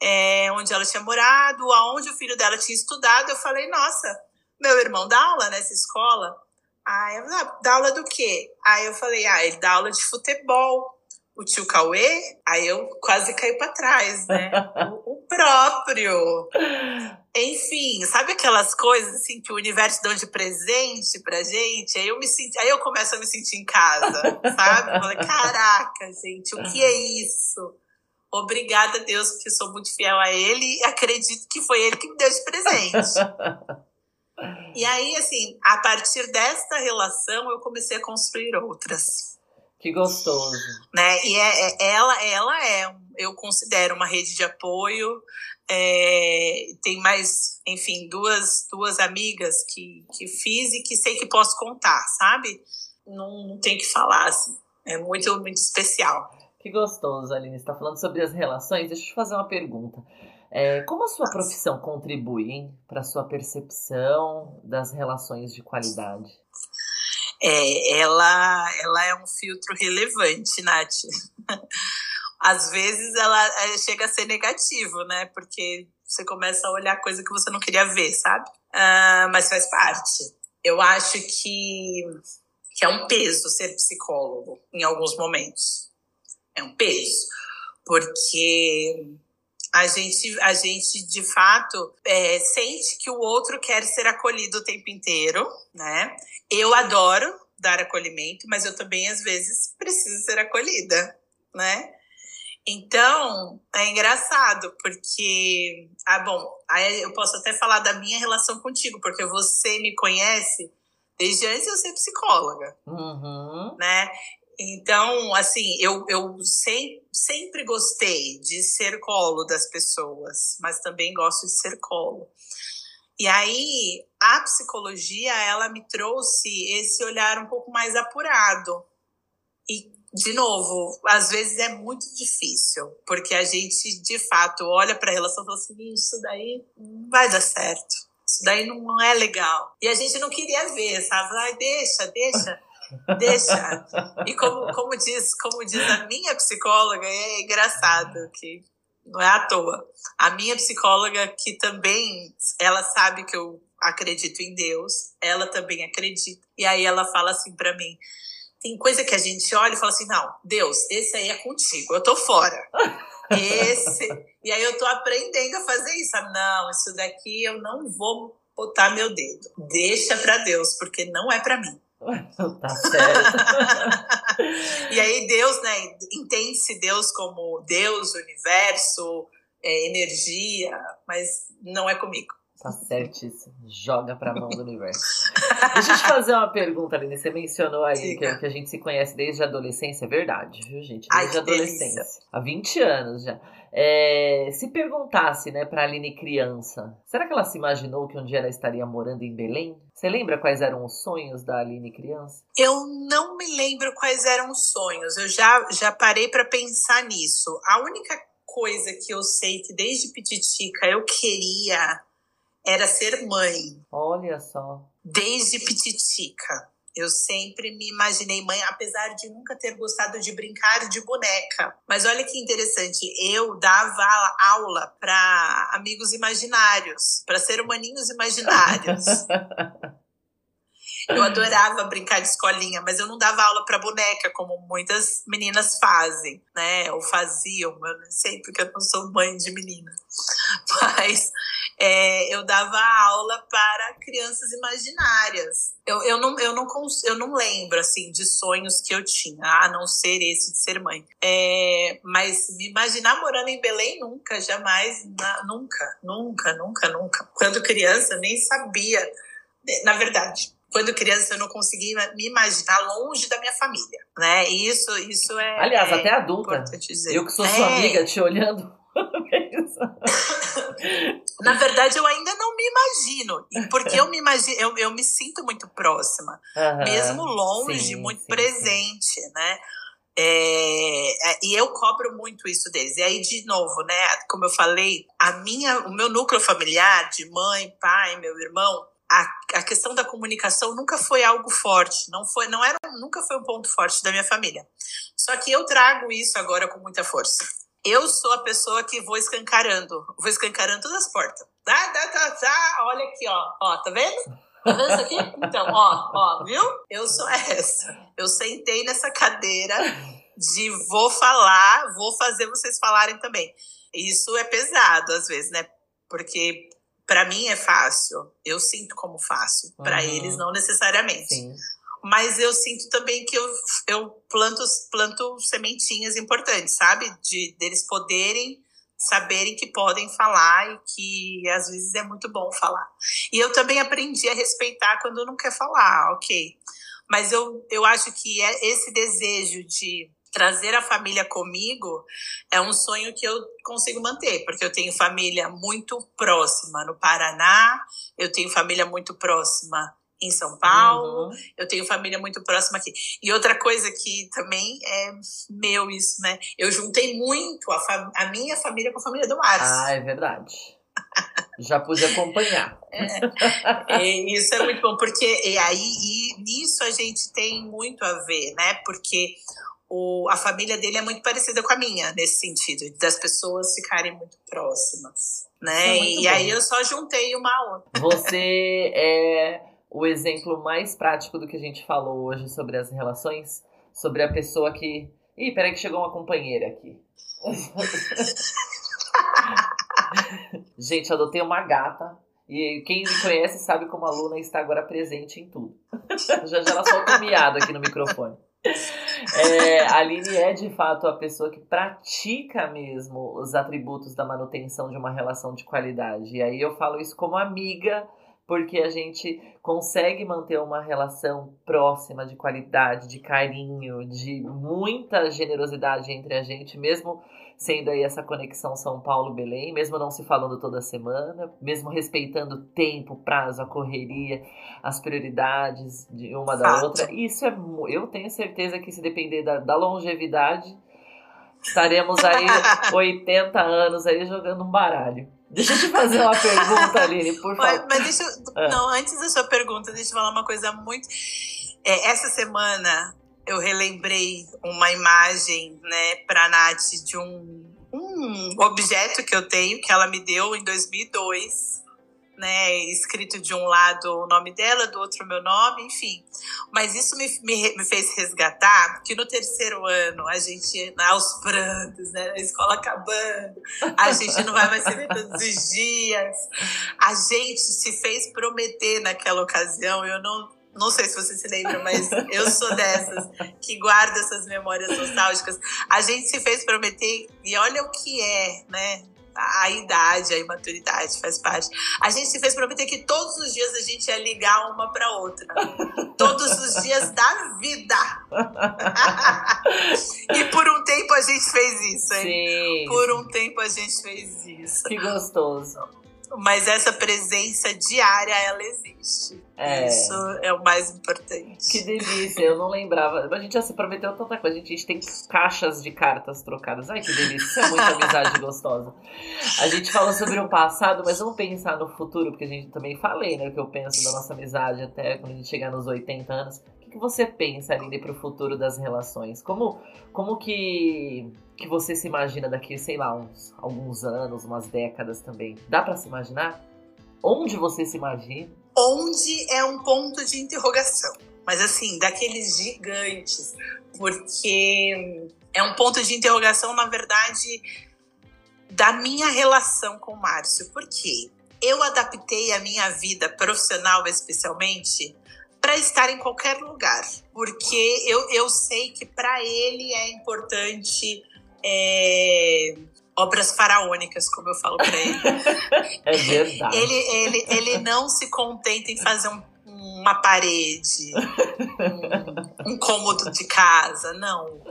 Speaker 2: é, onde ela tinha morado, aonde o filho dela tinha estudado. Eu falei, nossa, meu irmão dá aula nessa escola? Aí ela, ah, dá aula do quê? Aí eu falei, ah, ele dá aula de futebol o tio Cauê, aí eu quase caí para trás, né? o, o, próprio. Enfim, sabe aquelas coisas assim que o universo dá de presente pra gente? Aí eu me senti, aí eu começo a me sentir em casa, sabe? Eu falei, caraca, gente, o que é isso? Obrigada a Deus, porque sou muito fiel a ele e acredito que foi ele que me deu esse presente. e aí, assim, a partir desta relação, eu comecei a construir outras.
Speaker 1: Que gostoso.
Speaker 2: Né? E é, é, ela, ela é, eu considero uma rede de apoio. É, tem mais, enfim, duas, duas amigas que, que fiz e que sei que posso contar, sabe? Não, não tem que falar, assim. É muito, muito especial.
Speaker 1: Que gostoso, Aline. Você está falando sobre as relações. Deixa eu te fazer uma pergunta. É, como a sua profissão contribui para a sua percepção das relações de qualidade?
Speaker 2: é, ela, ela é um filtro relevante, Nath. Às vezes ela chega a ser negativo, né? Porque Você começa a olhar coisa que você não queria ver, sabe? Uh, mas faz parte. Eu acho que, que é um peso ser psicólogo em alguns momentos. É um peso. Porque a gente, a gente de fato é, sente que o outro quer ser acolhido o tempo inteiro, né? Eu adoro dar acolhimento, mas eu também às vezes preciso ser acolhida, né? Então, é engraçado, porque. Ah, bom, aí eu posso até falar da minha relação contigo, porque você me conhece desde antes de eu ser psicóloga.
Speaker 1: Uhum.
Speaker 2: Né? Então, assim, eu, eu sempre, sempre gostei de ser colo das pessoas, mas também gosto de ser colo. E aí, a psicologia, ela me trouxe esse olhar um pouco mais apurado. E de novo, às vezes é muito difícil, porque a gente de fato olha para a relação e fala assim: isso daí não vai dar certo, isso daí não é legal. E a gente não queria ver, sabe? Ai, deixa, deixa. Deixa. E como, como, diz, como diz a minha psicóloga, é engraçado que não é à toa. A minha psicóloga, que também ela sabe que eu acredito em Deus, ela também acredita. E aí ela fala assim para mim: tem coisa que a gente olha e fala assim: não, Deus, esse aí é contigo, eu tô fora. Esse. e aí eu tô aprendendo a fazer isso. Não, isso daqui eu não vou botar meu dedo. Deixa para Deus, porque não é para mim.
Speaker 1: tá certo.
Speaker 2: e aí Deus, né, entende-se Deus como Deus, universo, é, energia, mas não é comigo.
Speaker 1: Tá certíssimo. Joga pra mão do universo. Deixa eu te fazer uma pergunta, Aline. Você mencionou aí que, que, a gente se conhece desde a adolescência. É verdade, viu, gente? Desde a adolescência. Delícia. Há 20 anos já. É, se perguntasse, né, pra Aline criança, será que ela se imaginou que um dia ela estaria morando em Belém? Você lembra quais eram os sonhos da Aline criança?
Speaker 2: Eu não me lembro quais eram os sonhos. Eu já, já parei para pensar nisso. A única coisa que eu sei que desde pititica eu queria era ser mãe.
Speaker 1: Olha só.
Speaker 2: Desde pititica. Eu sempre me imaginei mãe, apesar de nunca ter gostado de brincar de boneca. Mas olha que interessante, eu dava aula para amigos imaginários, para ser humaninhos imaginários. Eu adorava brincar de escolinha, mas eu não dava aula para boneca, como muitas meninas fazem, né? Ou faziam, eu não sei, porque eu não sou mãe de menina. Mas é, eu dava aula para crianças imaginárias. Eu, eu, não, eu, não, eu não lembro, assim, de sonhos que eu tinha, a não ser esse de ser mãe. É, mas me imaginar morando em Belém, nunca, jamais, na, nunca, nunca, nunca, nunca. Quando criança, nem sabia. Na verdade, quando criança eu não conseguia me imaginar longe da minha família, né? E isso, isso é.
Speaker 1: Aliás,
Speaker 2: é
Speaker 1: até adulta. Eu que sou sua é. amiga te olhando.
Speaker 2: Na verdade, eu ainda não me imagino. Porque eu me imagino, eu, eu me sinto muito próxima. Uhum. Mesmo longe, sim, muito sim, presente, sim. né? É, é, e eu cobro muito isso deles. E aí, de novo, né? Como eu falei, a minha, o meu núcleo familiar de mãe, pai, meu irmão, a, a questão da comunicação nunca foi algo forte, não foi, não era, nunca foi um ponto forte da minha família. Só que eu trago isso agora com muita força. Eu sou a pessoa que vou escancarando, vou escancarando todas as portas. Tá, tá, tá, tá, olha aqui, ó, ó, tá vendo? Tá vendo isso aqui? Então, ó, ó, viu? Eu sou essa. Eu sentei nessa cadeira de vou falar, vou fazer vocês falarem também. Isso é pesado às vezes, né? Porque para mim é fácil, eu sinto como fácil, uhum. para eles não necessariamente. Sim. Mas eu sinto também que eu, eu planto, planto sementinhas importantes, sabe? De deles poderem saberem que podem falar e que às vezes é muito bom falar. E eu também aprendi a respeitar quando não quer falar, ok. Mas eu, eu acho que é esse desejo de trazer a família comigo é um sonho que eu consigo manter, porque eu tenho família muito próxima no Paraná, eu tenho família muito próxima em São Paulo, uhum. eu tenho família muito próxima aqui. E outra coisa que também é meu isso, né? Eu juntei muito a, a minha família com a família do Márcio.
Speaker 1: Ah, é verdade. Já pude acompanhar.
Speaker 2: É, isso é muito bom, porque e aí e nisso a gente tem muito a ver, né? Porque o, a família dele é muito parecida com a minha, nesse sentido, das pessoas ficarem muito próximas. Né? É e bom. aí eu só juntei uma outra.
Speaker 1: Você é o exemplo mais prático do que a gente falou hoje sobre as relações, sobre a pessoa que. Ih, peraí que chegou uma companheira aqui. gente, adotei uma gata. E quem me conhece sabe como a Luna está agora presente em tudo. já já ela solta um miado aqui no microfone. É, a Aline é de fato a pessoa que pratica mesmo os atributos da manutenção de uma relação de qualidade. E aí eu falo isso como amiga, porque a gente consegue manter uma relação próxima, de qualidade, de carinho, de muita generosidade entre a gente, mesmo sendo aí essa conexão São Paulo-Belém, mesmo não se falando toda semana, mesmo respeitando o tempo, prazo, a correria, as prioridades de uma da Fato. outra. Isso é. Eu tenho certeza que se depender da, da longevidade, estaremos aí 80 anos aí jogando um baralho. Deixa eu te fazer uma pergunta, Aline, por favor.
Speaker 2: Mas, deixa eu, ah. Não, antes da sua pergunta, deixa eu falar uma coisa muito. É, essa semana eu relembrei uma imagem, né, pra Nath de um, um objeto que eu tenho, que ela me deu em 2002, né, escrito de um lado o nome dela, do outro meu nome, enfim. Mas isso me, me, me, fez resgatar que no terceiro ano, a gente, aos prantos, né, a escola acabando, a gente não vai mais se ver todos os dias. A gente se fez prometer naquela ocasião, eu não não sei se você se lembra, mas eu sou dessas que guarda essas memórias nostálgicas. A gente se fez prometer, e olha o que é, né? A idade, a imaturidade faz parte. A gente se fez prometer que todos os dias a gente ia ligar uma para outra. todos os dias da vida. e por um tempo a gente fez isso, hein? Sim. Por um tempo a gente fez isso.
Speaker 1: Que gostoso
Speaker 2: mas essa presença diária ela existe. É. Isso é o mais importante.
Speaker 1: Que delícia, eu não lembrava. A gente já se prometeu tanta coisa. A gente tem caixas de cartas trocadas. Ai, que delícia. Isso é muita amizade gostosa. A gente falou sobre o passado, mas vamos pensar no futuro, porque a gente também falei, né? O que eu penso da nossa amizade até quando a gente chegar nos 80 anos. Que você pensa, Aline, para o futuro das relações? Como, como que que você se imagina daqui, sei lá, uns alguns anos, umas décadas também? Dá para se imaginar? Onde você se imagina?
Speaker 2: Onde é um ponto de interrogação. Mas assim, daqueles gigantes, porque é um ponto de interrogação, na verdade, da minha relação com o Márcio. Por quê? Eu adaptei a minha vida profissional, especialmente, para estar em qualquer lugar, porque eu, eu sei que para ele é importante é, obras faraônicas, como eu falo para ele.
Speaker 1: é verdade.
Speaker 2: Ele, ele, ele não se contenta em fazer um, uma parede, um, um cômodo de casa, não.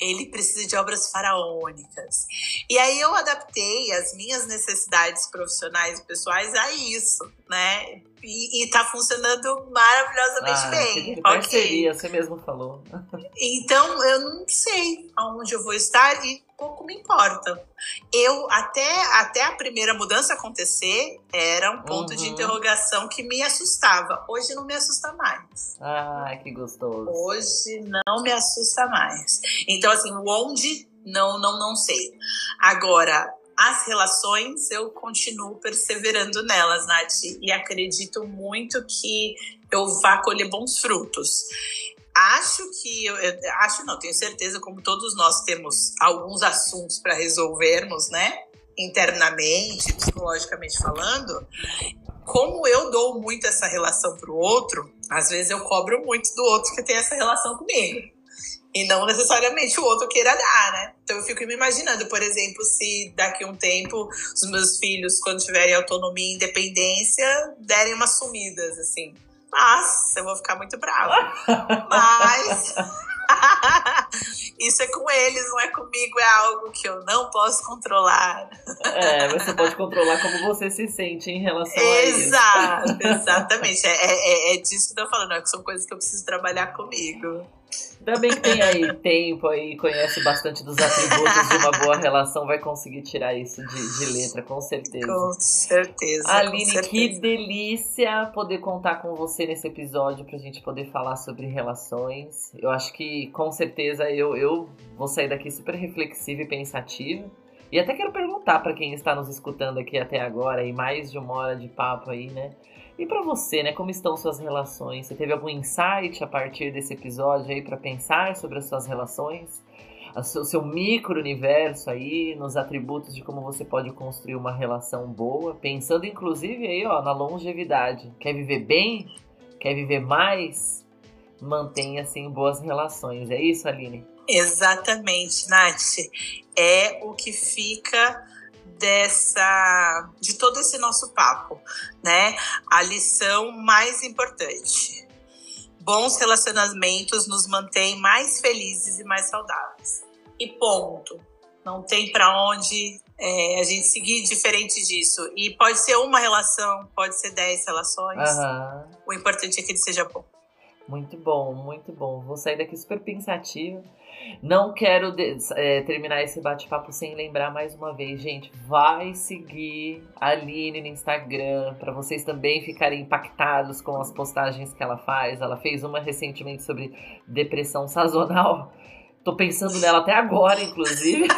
Speaker 2: Ele precisa de obras faraônicas. E aí eu adaptei as minhas necessidades profissionais e pessoais a isso, né? E, e tá funcionando maravilhosamente ah, bem.
Speaker 1: Que parceria, você mesmo falou.
Speaker 2: Então, eu não sei aonde eu vou estar e pouco me importa. Eu, até, até a primeira mudança acontecer, era um ponto uhum. de interrogação que me assustava. Hoje não me assusta mais.
Speaker 1: Ai, que gostoso.
Speaker 2: Hoje não me assusta mais. Então, assim, o onde, não, não, não sei. Agora, as relações, eu continuo perseverando nelas, Nath, e acredito muito que eu vá colher bons frutos. Acho que, eu, acho não, tenho certeza, como todos nós temos alguns assuntos para resolvermos, né? Internamente, psicologicamente falando, como eu dou muito essa relação para o outro, às vezes eu cobro muito do outro que tem essa relação comigo. E não necessariamente o outro queira dar, né? Então eu fico me imaginando, por exemplo, se daqui a um tempo os meus filhos, quando tiverem autonomia e independência, derem umas sumidas, assim. Nossa, eu vou ficar muito brava. Mas. Isso é com eles, não é comigo, é algo que eu não posso controlar.
Speaker 1: É, você pode controlar como você se sente em relação
Speaker 2: Exato,
Speaker 1: a
Speaker 2: isso. Exatamente, é, é, é disso que eu tô falando, é que são coisas que eu preciso trabalhar comigo.
Speaker 1: Ainda bem que tem aí tempo aí, conhece bastante dos atributos de uma boa relação, vai conseguir tirar isso de, de letra, com certeza.
Speaker 2: Com certeza.
Speaker 1: Aline,
Speaker 2: com certeza.
Speaker 1: que delícia poder contar com você nesse episódio pra gente poder falar sobre relações. Eu acho que com certeza eu, eu vou sair daqui super reflexiva e pensativa. E até quero perguntar para quem está nos escutando aqui até agora, e mais de uma hora de papo aí, né? E para você, né? Como estão suas relações? Você teve algum insight a partir desse episódio aí para pensar sobre as suas relações? O seu, micro-universo aí, nos atributos de como você pode construir uma relação boa, pensando inclusive aí, ó, na longevidade. Quer viver bem? Quer viver mais? Mantenha, assim, boas relações. É isso, Aline?
Speaker 2: Exatamente, Nath. É o que fica dessa de todo esse nosso papo, né? A lição mais importante. Bons relacionamentos nos mantêm mais felizes e mais saudáveis. E ponto. Não tem para onde é, a gente seguir diferente disso. E pode ser uma relação, pode ser dez relações.
Speaker 1: Aham.
Speaker 2: O importante é que ele seja bom.
Speaker 1: Muito bom, muito bom. Vou sair daqui super pensativa. Não quero é, terminar esse bate-papo sem lembrar mais uma vez, gente. Vai seguir a Aline no Instagram para vocês também ficarem impactados com as postagens que ela faz. Ela fez uma recentemente sobre depressão sazonal. Tô pensando nela até agora, inclusive.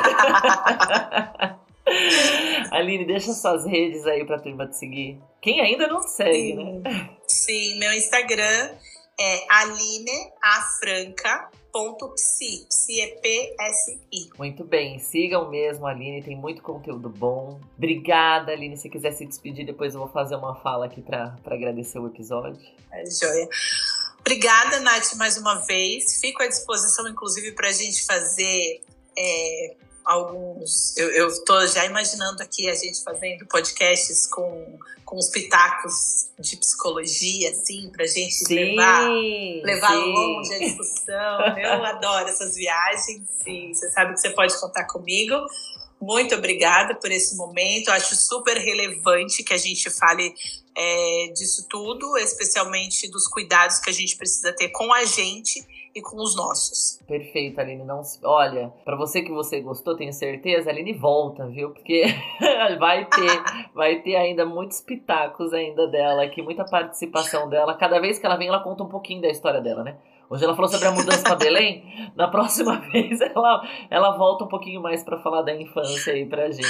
Speaker 1: Aline, deixa suas redes aí pra turma te seguir. Quem ainda não segue, né?
Speaker 2: Sim, meu Instagram é alineafranca.psi. Psi é P-S-I.
Speaker 1: Muito bem, sigam mesmo a Aline, tem muito conteúdo bom. Obrigada, Aline. Se quiser se despedir, depois eu vou fazer uma fala aqui pra agradecer o episódio.
Speaker 2: É, joia. Obrigada, Nath, mais uma vez. Fico à disposição, inclusive, para a gente fazer é, alguns. Eu, tô já imaginando aqui a gente fazendo podcasts com, com os pitacos de psicologia, assim, para a gente levar, levar
Speaker 1: sim.
Speaker 2: longe a discussão. Eu adoro essas viagens e você sabe que você pode contar comigo. Muito obrigada por esse momento. Eu acho super relevante que a gente fale é, disso tudo, especialmente dos cuidados que a gente precisa ter com a gente e com os nossos.
Speaker 1: Perfeito, Aline. Não, olha, pra você que você gostou, tenho certeza, Aline volta, viu? Porque vai ter, vai ter ainda muitos pitacos ainda dela aqui, muita participação dela. Cada vez que ela vem, ela conta um pouquinho da história dela, né? Hoje ela falou sobre a mudança pra Belém. Na próxima vez ela, ela volta um pouquinho mais pra falar da infância aí pra gente.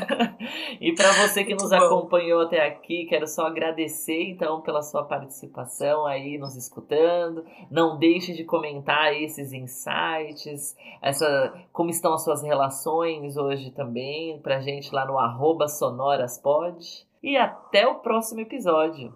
Speaker 1: e pra você que nos acompanhou até aqui, quero só agradecer então pela sua participação aí nos escutando. Não deixe de comentar esses insights, essa, como estão as suas relações hoje também, pra gente lá no arroba sonoraspod. E até o próximo episódio.